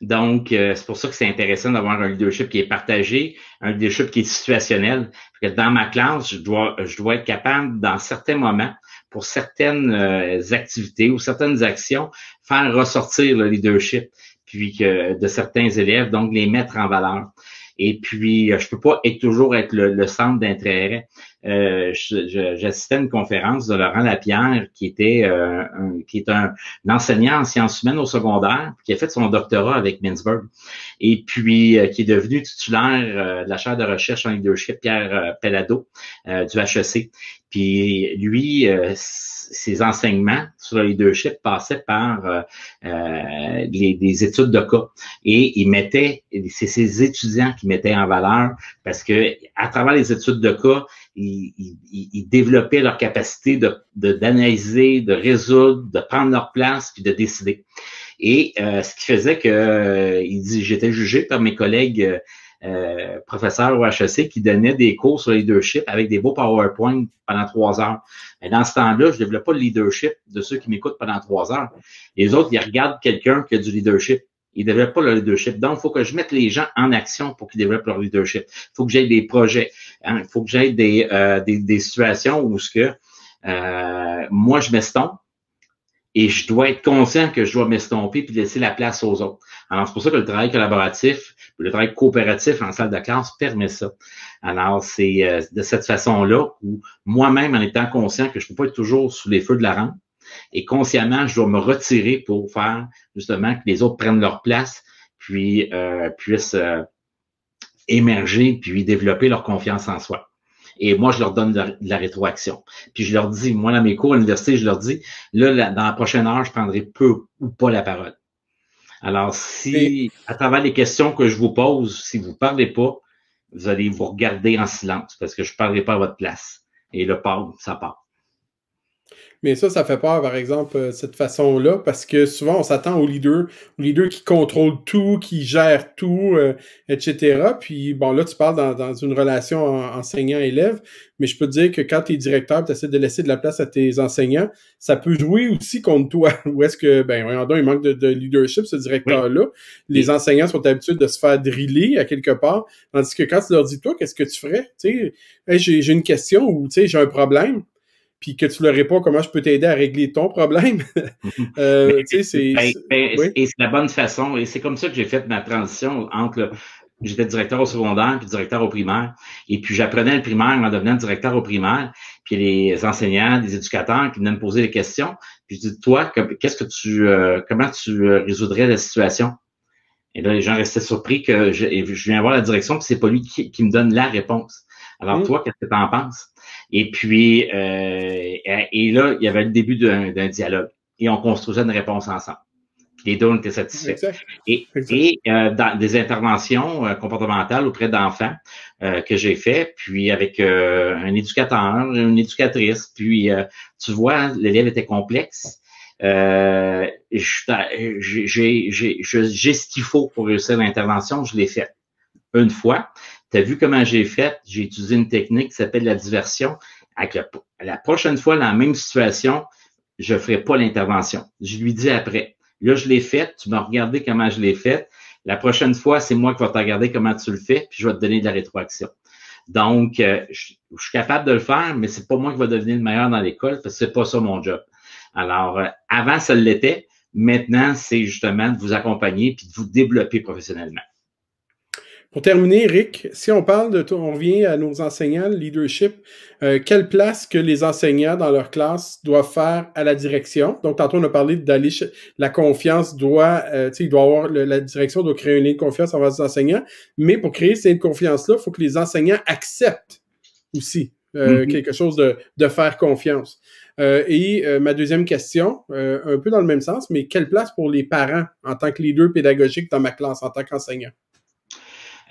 Donc, euh, c'est pour ça que c'est intéressant d'avoir un leadership qui est partagé, un leadership qui est situationnel. que dans ma classe, je dois, je dois être capable, dans certains moments, pour certaines euh, activités ou certaines actions, faire ressortir le leadership puis que, de certains élèves, donc les mettre en valeur. Et puis, euh, je peux pas être toujours être le, centre d'intérêt. Euh, J'assistais à une conférence de Laurent Lapierre, qui était euh, qui est un, enseignant en sciences humaines au secondaire, qui a fait son doctorat avec Mintzberg, et puis euh, qui est devenu titulaire de la chaire de recherche en leadership Pierre Pellado du HEC. Puis lui, ses enseignements sur le leadership passaient par euh, euh des études de cas. Et il mettait, c'est ses étudiants qui mettaient en valeur parce que à travers les études de cas, ils, développaient leur capacité de d'analyser, de, résoudre, de prendre leur place, puis de décider. Et euh, ce qui faisait que euh, j'étais jugé par mes collègues euh, professeur au HEC qui donnait des cours sur le leadership avec des beaux PowerPoint pendant trois heures. Et dans ce temps-là, je ne développe pas le leadership de ceux qui m'écoutent pendant trois heures. Les autres, ils regardent quelqu'un qui a du leadership. Ils ne développent pas le leadership. Donc, il faut que je mette les gens en action pour qu'ils développent leur leadership. Il faut que j'aie des projets. Hein. Il faut que j'aie des, euh, des, des, situations où ce que euh, moi, je m'estompe et je dois être conscient que je dois m'estomper puis laisser la place aux autres. Alors, c'est pour ça que le travail collaboratif, le travail coopératif en salle de classe permet ça. Alors, c'est euh, de cette façon-là où moi-même, en étant conscient que je ne peux pas être toujours sous les feux de la rampe, et consciemment, je dois me retirer pour faire justement que les autres prennent leur place, puis euh, puissent euh, émerger, puis développer leur confiance en soi. Et moi, je leur donne de la, rétroaction. Puis je leur dis, moi, dans mes cours à l'université, je leur dis, là, dans la prochaine heure, je prendrai peu ou pas la parole. Alors, si, à travers les questions que je vous pose, si vous ne parlez pas, vous allez vous regarder en silence parce que je ne parlerai pas à votre place. Et le part, ça part. Mais ça, ça fait peur, par exemple, euh, cette façon-là, parce que souvent, on s'attend au leader, au leader qui contrôle tout, qui gère tout, euh, etc. Puis, bon, là, tu parles dans, une relation enseignant-élève, mais je peux te dire que quand tu es directeur, tu essaies de laisser de la place à tes enseignants, ça peut jouer aussi contre toi. Ou est-ce que, ben, voyons il manque de, leadership, ce directeur-là. Les enseignants sont habitués de se faire driller à quelque part, tandis que quand tu leur dis, toi, qu'est-ce que tu ferais? Tu sais, j'ai une question ou, tu sais, j'ai un problème puis que tu leur réponds comment je peux t'aider à régler ton problème? euh, c'est, ben, ben, Et c'est la bonne façon. Et c'est comme ça que j'ai fait ma transition entre j'étais directeur au secondaire puis directeur au primaire. Et puis j'apprenais le primaire en devenant directeur au primaire. Puis les enseignants, les éducateurs qui venaient me poser des questions. Puis je dis toi, qu'est-ce que tu, euh, comment tu euh, résoudrais la situation? Et là, les gens restaient surpris que je, je viens voir la direction, puis c'est pas lui qui, me donne la réponse. Alors, mmh. toi, qu'est-ce que tu en penses? Et puis, euh, et là, il y avait le début d'un dialogue et on construisait une réponse ensemble. Les deux étaient satisfaits. Et, et euh, dans des interventions euh, comportementales auprès d'enfants que j'ai fait, puis avec un éducateur, une éducatrice, puis tu vois, l'élève était complexe. Euh, j'ai ce qu'il faut pour réussir l'intervention, je l'ai fait une fois. Tu as vu comment j'ai fait? J'ai utilisé une technique qui s'appelle la diversion. Avec la, prochaine fois, dans la même situation, je ne ferai pas l'intervention. Je lui dis après. Là, je l'ai fait. Tu m'as regardé comment je l'ai fait. La prochaine fois, c'est moi qui vais te regarder comment tu le fais, puis je vais te donner de la rétroaction. Donc, euh, je, suis capable de le faire, mais c'est pas moi qui vais devenir le meilleur dans l'école, parce que c'est pas ça mon job. Alors, euh, avant, ça l'était. Maintenant, c'est justement de vous accompagner puis de vous développer professionnellement. Pour terminer, Rick, si on parle de, on revient à nos enseignants, le leadership, euh, quelle place que les enseignants dans leur classe doivent faire à la direction? Donc, tantôt, on a parlé d'aller, la confiance doit, euh, tu sais, il doit avoir, la direction doit créer une lien de confiance envers les enseignants, mais pour créer cette confiance-là, il faut que les enseignants acceptent aussi euh, mm-hmm. quelque chose de, de faire confiance. et ma deuxième question, un peu dans le même sens, mais quelle place pour les parents en tant que leader pédagogique dans ma classe, en tant qu'enseignant?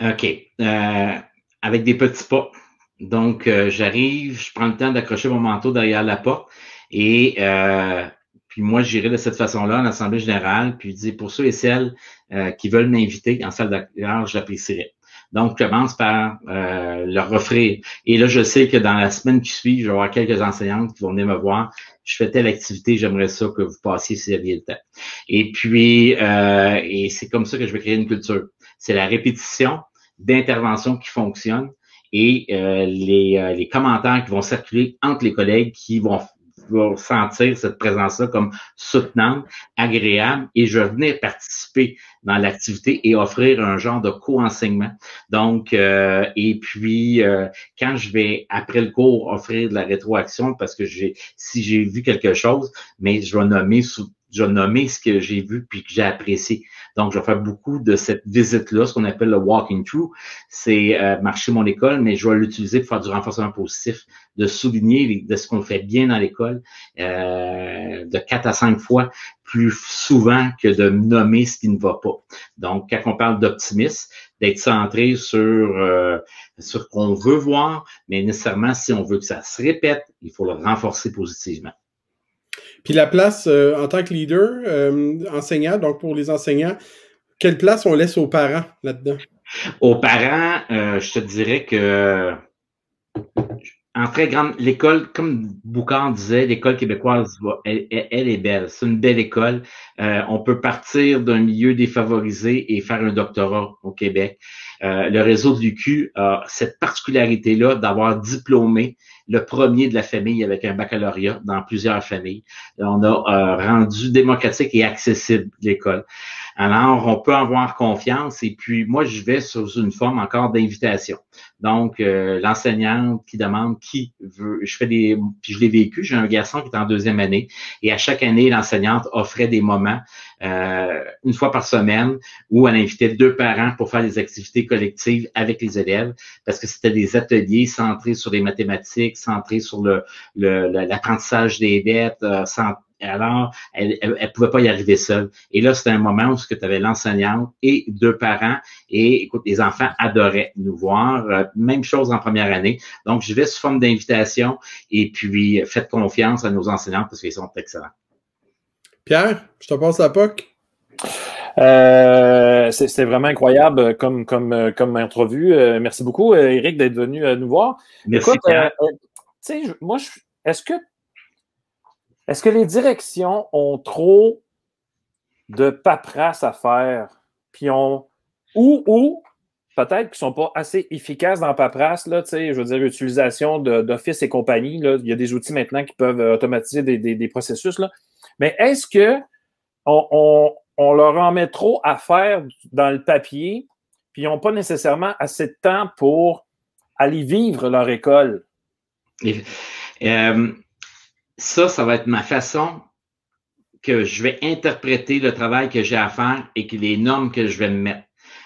OK. Euh, avec des petits pas. Donc, euh, j'arrive, je prends le temps d'accrocher mon manteau derrière la porte et euh, puis moi, j'irai de cette façon-là en l'Assemblée générale, puis je dis pour ceux et celles qui veulent m'inviter en salle d'accueil, je l'apprécierais. Donc, je commence par euh, leur offrir. Et là, je sais que dans la semaine qui suit, je vais avoir quelques enseignantes qui vont venir me voir. Je fais telle activité, j'aimerais ça que vous passiez si vous aviez le temps. Et puis, euh, et c'est comme ça que je vais créer une culture. C'est la répétition d'interventions qui fonctionnent et euh, les, euh, les commentaires qui vont circuler entre les collègues qui vont vais sentir cette présence-là comme soutenante, agréable, et je vais venir participer dans l'activité et offrir un genre de co-enseignement. Donc, euh, et puis, quand je vais, après le cours, offrir de la rétroaction, parce que j'ai, si j'ai vu quelque chose, mais je vais nommer sous, je vais nommer ce que j'ai vu puis que j'ai apprécié. Donc, je vais faire beaucoup de cette visite-là, ce qu'on appelle le walking through. C'est euh, marcher mon école, mais je vais l'utiliser pour faire du renforcement positif, de souligner de ce qu'on fait bien dans l'école, euh, de quatre à cinq fois plus souvent que de nommer ce qui ne va pas. Donc, quand on parle d'optimisme, d'être centré sur euh, sur ce qu'on veut voir, mais nécessairement, si on veut que ça se répète, il faut le renforcer positivement. Puis la place euh, en tant que leader, euh, enseignant, donc pour les enseignants, quelle place on laisse aux parents là-dedans? Aux parents, euh, je te dirais que en très grande, l'école, comme Boucard disait, l'école québécoise, elle, elle, est belle. C'est une belle école. on peut partir d'un milieu défavorisé et faire un doctorat au Québec. Le réseau de l'UQ a cette particularité-là d'avoir diplômé le premier de la famille avec un baccalauréat dans plusieurs familles. On a euh, rendu démocratique et accessible l'école. Alors, on peut avoir confiance et puis moi, je vais sous une forme encore d'invitation. Donc, euh, l'enseignante qui demande qui veut, je fais des, puis je l'ai vécu, j'ai un garçon qui est en deuxième année et à chaque année, l'enseignante offrait des moments euh, une fois par semaine où elle invitait deux parents pour faire des activités collectives avec les élèves parce que c'était des ateliers centrés sur les mathématiques, centrés sur le l'apprentissage des dettes, euh, alors, elle ne pouvait pas y arriver seule. Et là, c'était un moment où tu avais l'enseignante et deux parents. Et écoute, les enfants adoraient nous voir. Euh, même chose en première année. Donc, je vais sous forme d'invitation. Et puis, faites confiance à nos enseignants parce qu'ils sont excellents. Pierre, je te passe la POC. Euh, C'était vraiment incroyable comme, comme, comme entrevue. Euh, merci beaucoup, Eric, d'être venu nous voir. Merci. Écoute, sais, moi, est-ce que est-ce que les directions ont trop de paperasse à faire? Puis ont. Ou, ou peut-être qu'ils ne sont pas assez efficaces dans la paperasse, là, je veux dire, l'utilisation d'Office et compagnie. Là, il y a des outils maintenant qui peuvent automatiser des, processus. Là. Mais est-ce que on, leur en met trop à faire dans le papier, puis ils n'ont pas nécessairement assez de temps pour aller vivre leur école? Euh, ça, ça va être ma façon que je vais interpréter le travail que j'ai à faire et que les normes que je vais me mettre.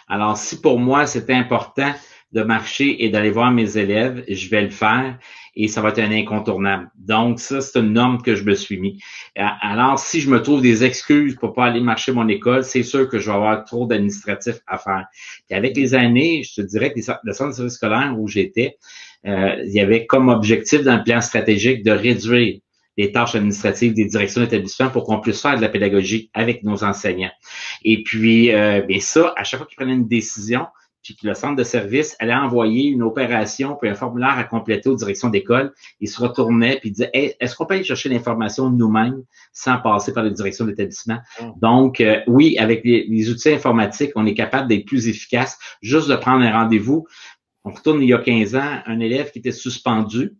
Alors, si pour moi, c'est important de marcher et d'aller voir mes élèves, je vais le faire et ça va être un incontournable. Donc, ça, c'est une norme que je me suis mis. Alors, si je me trouve des excuses pour pas aller marcher mon école, c'est sûr que je vais avoir trop d'administratifs à faire. Et avec les années, je te dirais que le centre de service scolaire où j'étais, euh, il y avait comme objectif dans le plan stratégique de réduire les tâches administratives des directions d'établissement pour qu'on puisse faire de la pédagogie avec nos enseignants. Et puis, euh, bien ça, à chaque fois qu'ils prenaient une décision, puis que le centre de service allait envoyer une opération puis un formulaire à compléter aux directions d'école, il se retournait puis disait est-ce qu'on peut aller chercher l'information nous-mêmes sans passer par les directions d'établissement? Mm. Donc euh, oui, avec les, les, outils informatiques, on est capable d'être plus efficace, juste de prendre un rendez-vous. On retourne il y a 15 ans, un élève qui était suspendu,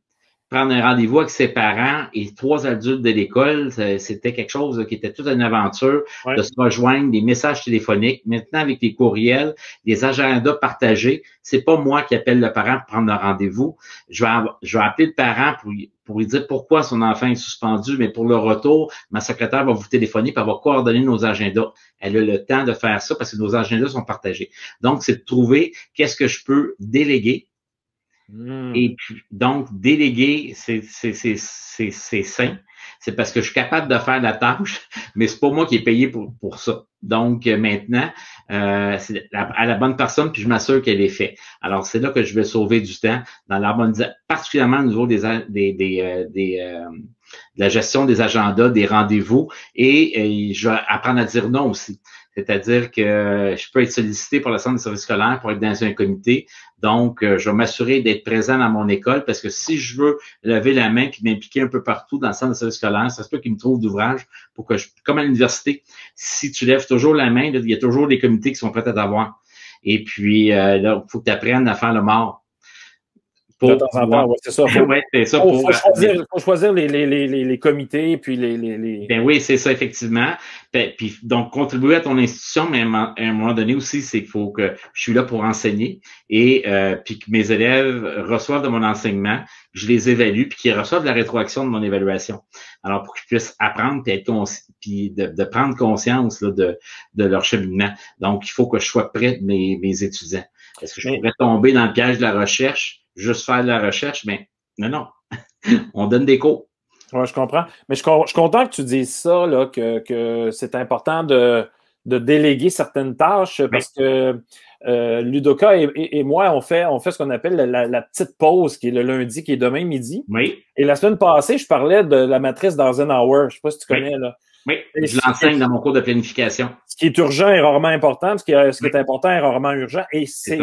prendre un rendez-vous avec ses parents et trois adultes de l'école, c'était quelque chose qui était toute une aventure de se rejoindre, des messages téléphoniques. Maintenant, avec les courriels, des agendas partagés, c'est pas moi qui appelle le parent pour prendre un rendez-vous. Je vais, je vais appeler le parent pour, pour lui dire pourquoi son enfant est suspendu, mais pour le retour, ma secrétaire va vous téléphoner pour va coordonner nos agendas. Elle a le temps de faire ça parce que nos agendas sont partagés. Donc, c'est de trouver qu'est-ce que je peux déléguer Hmm. Et puis, donc, déléguer, c'est sain. C'est parce que je suis capable de faire la tâche, mais c'est pas moi qui est payé pour, pour ça. Donc, euh, maintenant, euh, c'est à la bonne personne, puis je m'assure qu'elle est faite. Alors, c'est là que je vais sauver du temps dans la bonne particulièrement au niveau des, des, des, euh, des, la gestion des agendas, des rendez-vous et, je vais apprendre à dire non aussi. C'est-à-dire que je peux être sollicité pour le centre de service scolaire pour être dans un comité. Donc, euh, je vais m'assurer d'être présent dans mon école parce que si je veux lever la main et m'impliquer un peu partout dans le centre de service scolaire, ça se peut qu'il me trouve d'ouvrage pour que je, comme à l'université, si tu lèves toujours la main, il y a toujours des comités qui sont prêts à t'avoir. Et puis, euh, là, il faut que tu apprennes à faire le mort de temps en temps, c'est ça. Ouais, ça faut, faut, choisir, faut choisir les, les, les, les, comités, puis les, les, Ben oui, c'est ça, effectivement. Ben, puis, donc, contribuer à ton institution, mais à un moment donné aussi, c'est qu'il faut que je suis là pour enseigner et euh, puis que mes élèves reçoivent de mon enseignement, je les évalue, puis qu'ils reçoivent la rétroaction de mon évaluation. Alors, pour qu'ils puissent apprendre puis, être puis de, de, prendre conscience là, de, de leur cheminement. Donc, il faut que je sois près de mes, mes étudiants. Est-ce que je pourrais tomber dans le piège de la recherche? Juste faire de la recherche, mais non, non. On donne des cours. Oui, je comprends. Mais je, suis content que tu dises ça, là, que, c'est important de, déléguer certaines tâches parce que euh, Ludoka et, moi, on fait, on fait ce qu'on appelle la, petite pause qui est le lundi, qui est demain midi. Oui. Et la semaine passée, je parlais de la matrice d'Eisenhower. Je ne sais pas si tu connais. Là. Oui, je l'enseigne dans mon cours de planification. Ce qui est urgent est rarement important, ce qui est, ce qui est important est rarement urgent. Et c'est,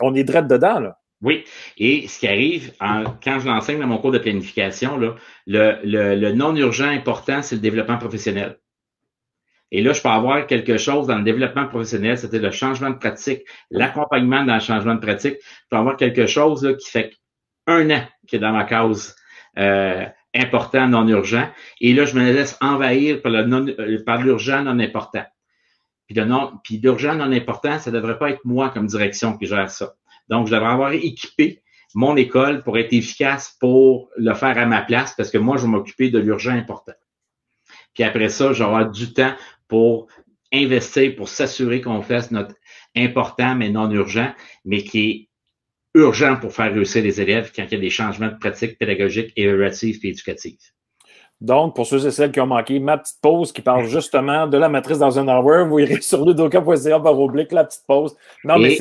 on est direct dedans. Là. Oui, et ce qui arrive quand je l'enseigne dans mon cours de planification, là, le, le, non urgent important, c'est le développement professionnel. Et là, je peux avoir quelque chose dans le développement professionnel, c'était le changement de pratique, l'accompagnement dans le changement de pratique. Je peux avoir quelque chose là, qui fait un an qui est dans ma cause euh, important, non urgent. Et là, je me laisse envahir par, le non, euh, l'urgent non important. Puis, le non, puis l'urgent non important, ça devrait pas être moi comme direction qui gère ça. Donc, je devrais avoir équipé mon école pour être efficace pour le faire à ma place parce que moi, je vais m'occuper de l'urgent important. Puis après ça, j'aurai du temps pour investir, pour s'assurer qu'on fasse notre important mais non urgent, mais qui est urgent pour faire réussir les élèves quand il y a des changements de pratiques pédagogiques, évaluatives et éducatives. Donc, pour ceux et celles qui ont manqué ma petite pause qui parle justement de la matrice dans un hour, vous irez sur ludoka.ca par oblique la petite pause. Non, mais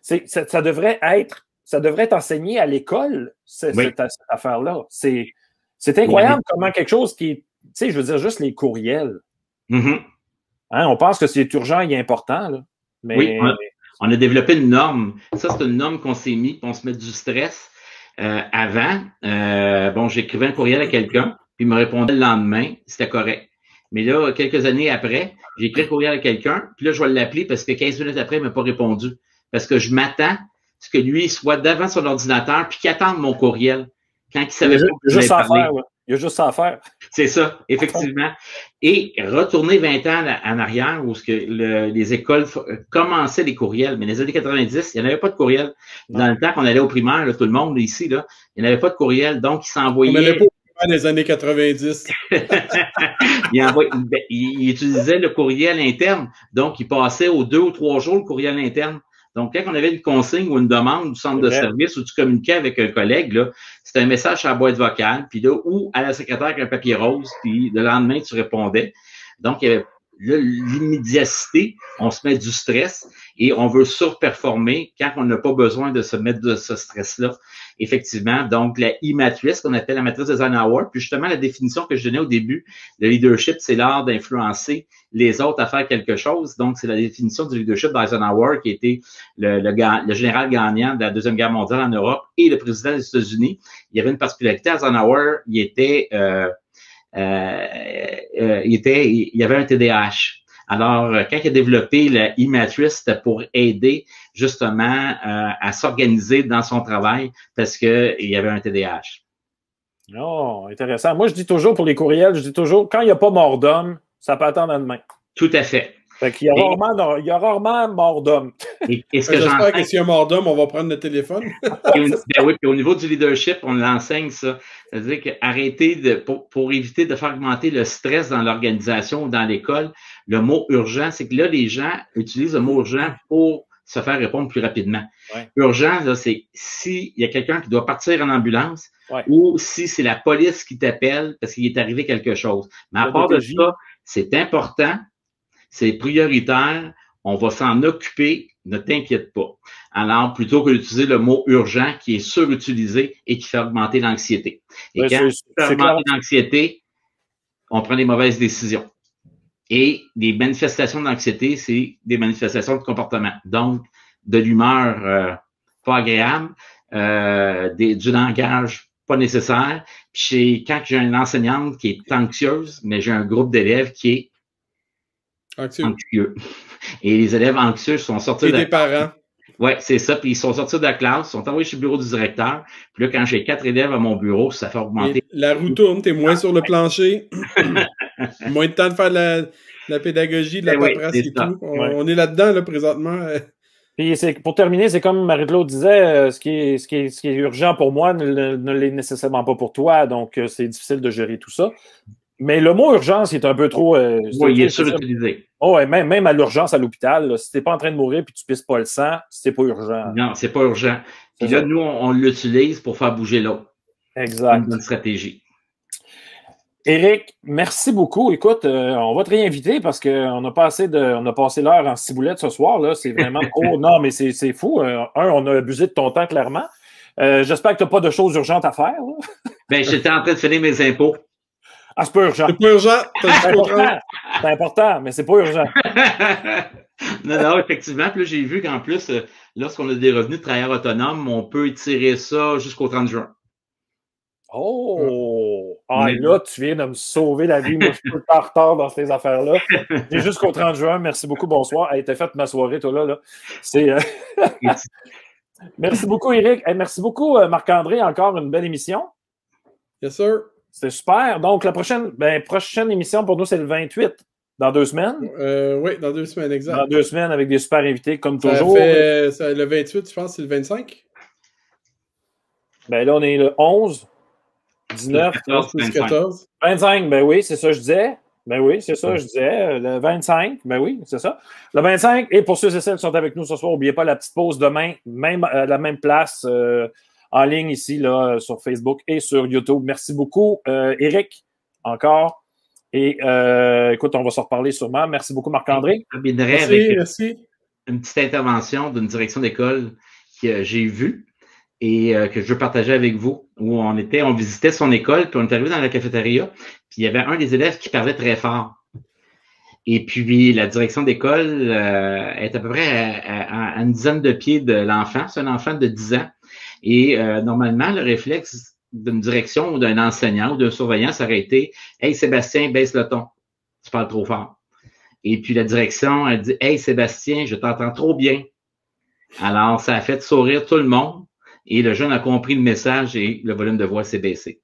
c'est, ça devrait être, ça devrait être enseigné à l'école, cette, affaire-là. C'est, c'est incroyable comment quelque chose qui tu sais, je veux dire, juste les courriels. Mm-hmm. Hein, on pense que c'est urgent et important, là. Mais... Oui, on a, développé une norme. Ça, c'est une norme qu'on s'est mis, on se met du stress. Euh, avant, euh, bon, j'écrivais un courriel à quelqu'un il me répondait le lendemain, c'était correct. Mais là, quelques années après, j'ai écrit un courriel à quelqu'un, puis là, je vais l'appeler parce que 15 minutes après, il m'a pas répondu. Parce que je m'attends à ce que lui soit devant son ordinateur puis qu'il attende mon courriel quand il savait pas que juste à faire, Il y a juste ça à faire. C'est ça, effectivement. Et retourner 20 ans en arrière où ce que les écoles commençaient les courriels, mais dans les années 90, il n'y en avait pas de courriel. Dans le temps qu'on allait au primaire, tout le monde ici, là, il n'y avait pas de courriel, donc ils s'envoyaient des années 90. Ben, il, utilisait le courriel interne. Donc, il passait aux deux ou trois jours le courriel interne. Donc, quand on avait une consigne ou une demande du centre de service où tu communiquais avec un collègue, c'était un message à la boîte vocale, puis là, ou à la secrétaire avec un papier rose, puis le lendemain, tu répondais. Donc, il y avait l'immédiacité, on se met du stress et on veut surperformer quand on n'a pas besoin de se mettre de ce stress-là. Effectivement, donc la e-matrice qu'on appelle la matrice de Eisenhower, puis justement la définition que je donnais au début, le leadership, c'est l'art d'influencer les autres à faire quelque chose. Donc, c'est la définition du leadership d'Eisenhower qui était le, le, général gagnant de la Deuxième Guerre mondiale en Europe et le président des États-Unis. Il y avait une particularité, Eisenhower, il était... Euh, il, était, il y avait un TDAH. Alors, euh, quand il a développé la e-matrice, c'était pour aider justement à s'organiser dans son travail parce qu'il y avait un TDAH. Oh, intéressant. Moi, je dis toujours pour les courriels, je dis toujours, quand il n'y a pas mort d'homme, ça peut attendre demain. Tout à fait. Il, y a rarement, il y a rarement mort d'homme. J'espère que s'il y a mort d'homme, on va prendre le téléphone. ben oui, puis au niveau du leadership, on l'enseigne ça. C'est-à-dire qu'arrêter de, pour, éviter de faire augmenter le stress dans l'organisation ou dans l'école, le mot urgent, c'est que là, les gens utilisent le mot urgent pour se faire répondre plus rapidement. Urgent, là, c'est s'il y a quelqu'un qui doit partir en ambulance ou si c'est la police qui t'appelle parce qu'il est arrivé quelque chose. Mais à part de ça, c'est important, c'est prioritaire, On va s'en occuper, ne t'inquiète pas. Alors, plutôt que d'utiliser le mot urgent qui est surutilisé et qui fait augmenter l'anxiété. Et Ouais, quand ça fait augmenter l'anxiété, on prend des mauvaises décisions. Et les manifestations d'anxiété, c'est des manifestations de comportement. Donc, de l'humeur euh, pas agréable, euh, des- du langage pas nécessaire. Puis quand j'ai une enseignante qui est anxieuse, mais j'ai un groupe d'élèves qui est Anxieux. anxieux. Et les élèves anxieux sont sortis Et de des parents. Ouais, c'est ça. Puis ils sont sortis de la classe, sont envoyés chez le bureau du directeur. Puis là, quand j'ai quatre élèves à mon bureau, ça fait augmenter. Et la roue tourne, t'es moins sur le plancher. moins de temps de faire de la, de la pédagogie, de la Eh oui, paperasse et ça. tout. On, Ouais. on est là-dedans, là, présentement. Puis c'est- pour terminer, c'est comme Marie-Claude disait, euh, ce qui, est, ce, qui est, ce qui est urgent pour moi ne l'est nécessairement pas pour toi, donc euh, c'est difficile de gérer tout ça. Mais le mot urgence est un peu trop. euh, Oui, il est c'est- surutilisé. Oh, ouais, même, même à l'urgence à l'hôpital, là, si t'es pas en train de mourir puis tu pisses pas le sang, c'est pas urgent. Non, c'est pas urgent. Puis C'est là, ça. nous, on, on l'utilise pour faire bouger. C'est Exact. une bonne stratégie. Éric, merci beaucoup. Écoute, euh, on va te réinviter parce qu'on a passé de, on a passé l'heure en ciboulette ce soir. Là, c'est vraiment trop. Non, mais c'est, c'est fou. Euh, un, on a abusé de ton temps clairement. J'espère que tu n'as pas de choses urgentes à faire. là. Ben, j'étais en train de finir mes impôts. Ah, c'est pas urgent. C'est pas urgent. C'est important. Mais c'est pas urgent. non, non, effectivement. Puis là, j'ai vu qu'en plus, euh, lorsqu'on a des revenus de travailleurs autonomes, on peut étirer ça jusqu'au 30 juin. Oh! Ah, Mais- là, tu viens de me sauver la vie. Moi, je suis tout en retard dans ces affaires-là. J'ai jusqu'au 30 juin. Merci beaucoup. Bonsoir. Elle était faite ma soirée, toi, là. là. C'est, euh, Merci beaucoup, Eric. Hey, merci beaucoup, euh, Marc-André. Encore une belle émission. Yes, sir. C'était super. Donc, la prochaine, ben, prochaine émission pour nous, c'est le 28, dans deux semaines? Euh, oui, dans deux semaines, exact. Dans deux semaines, avec des super invités, comme Ça toujours. fait, euh, ça- le 28, je pense, c'est le 25. Ben, là, on est le 11, 19, 14, Plus 25. 14. 25. Ben oui, c'est ça, que je disais. Ben oui, c'est ça, je disais. Le 25, ben oui, c'est ça. Le 25, et pour ceux et celles qui sont avec nous ce soir, n'oubliez pas la petite pause demain, même à la même place, euh, en ligne ici, là, sur Facebook et sur YouTube. Merci beaucoup, euh, Eric, encore. Et euh, écoute, on va se reparler sûrement. Merci beaucoup, Marc-André. Je terminerai Merci, avec merci. une petite intervention d'une direction d'école que j'ai vue et euh, que je veux partager avec vous, où on était, on visitait son école, puis on est arrivé dans la cafétéria, puis il y avait un des élèves qui parlait très fort. Et puis la direction d'école euh, est à peu près à, à- à une dizaine de pieds de l'enfant. C'est un enfant de 10 ans. Et euh, normalement, le réflexe d'une direction ou d'un enseignant ou d'un surveillant, ça aurait été Hey Sébastien, baisse le ton. Tu parles trop fort. Et puis la direction, elle dit Hey Sébastien, je t'entends trop bien. Alors, ça a fait sourire tout le monde. Et le jeune a compris le message et le volume de voix s'est baissé.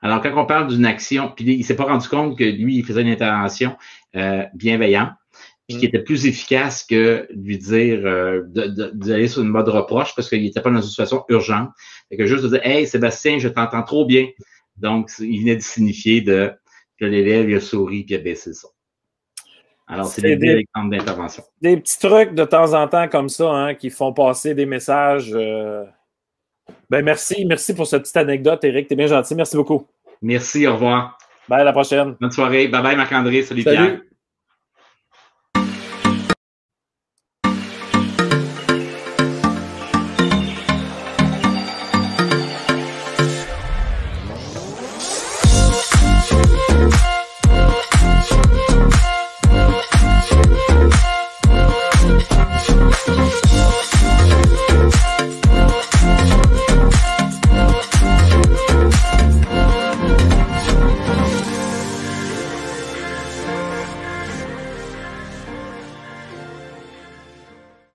Alors, quand on parle d'une action, puis il s'est pas rendu compte que lui, il faisait une intervention euh, bienveillante, puis qui était plus efficace que lui dire euh, de- de- d'aller sur une mode reproche parce qu'il n'était pas dans une situation urgente. Fait que juste de dire Hey Sébastien, je t'entends trop bien. Donc, il venait de signifier de, que l'élève il a souri puis a baissé ça. Alors, c'est des des- belles exemples d'intervention. Des petits trucs de temps en temps comme ça hein, qui font passer des messages. euh. Ben merci, merci pour cette petite anecdote, Eric. T'es bien gentil. Merci beaucoup. Merci, au revoir. Bye, à la prochaine. Bonne soirée. Bye bye, Marc-André. Salut, Pierre. Salut.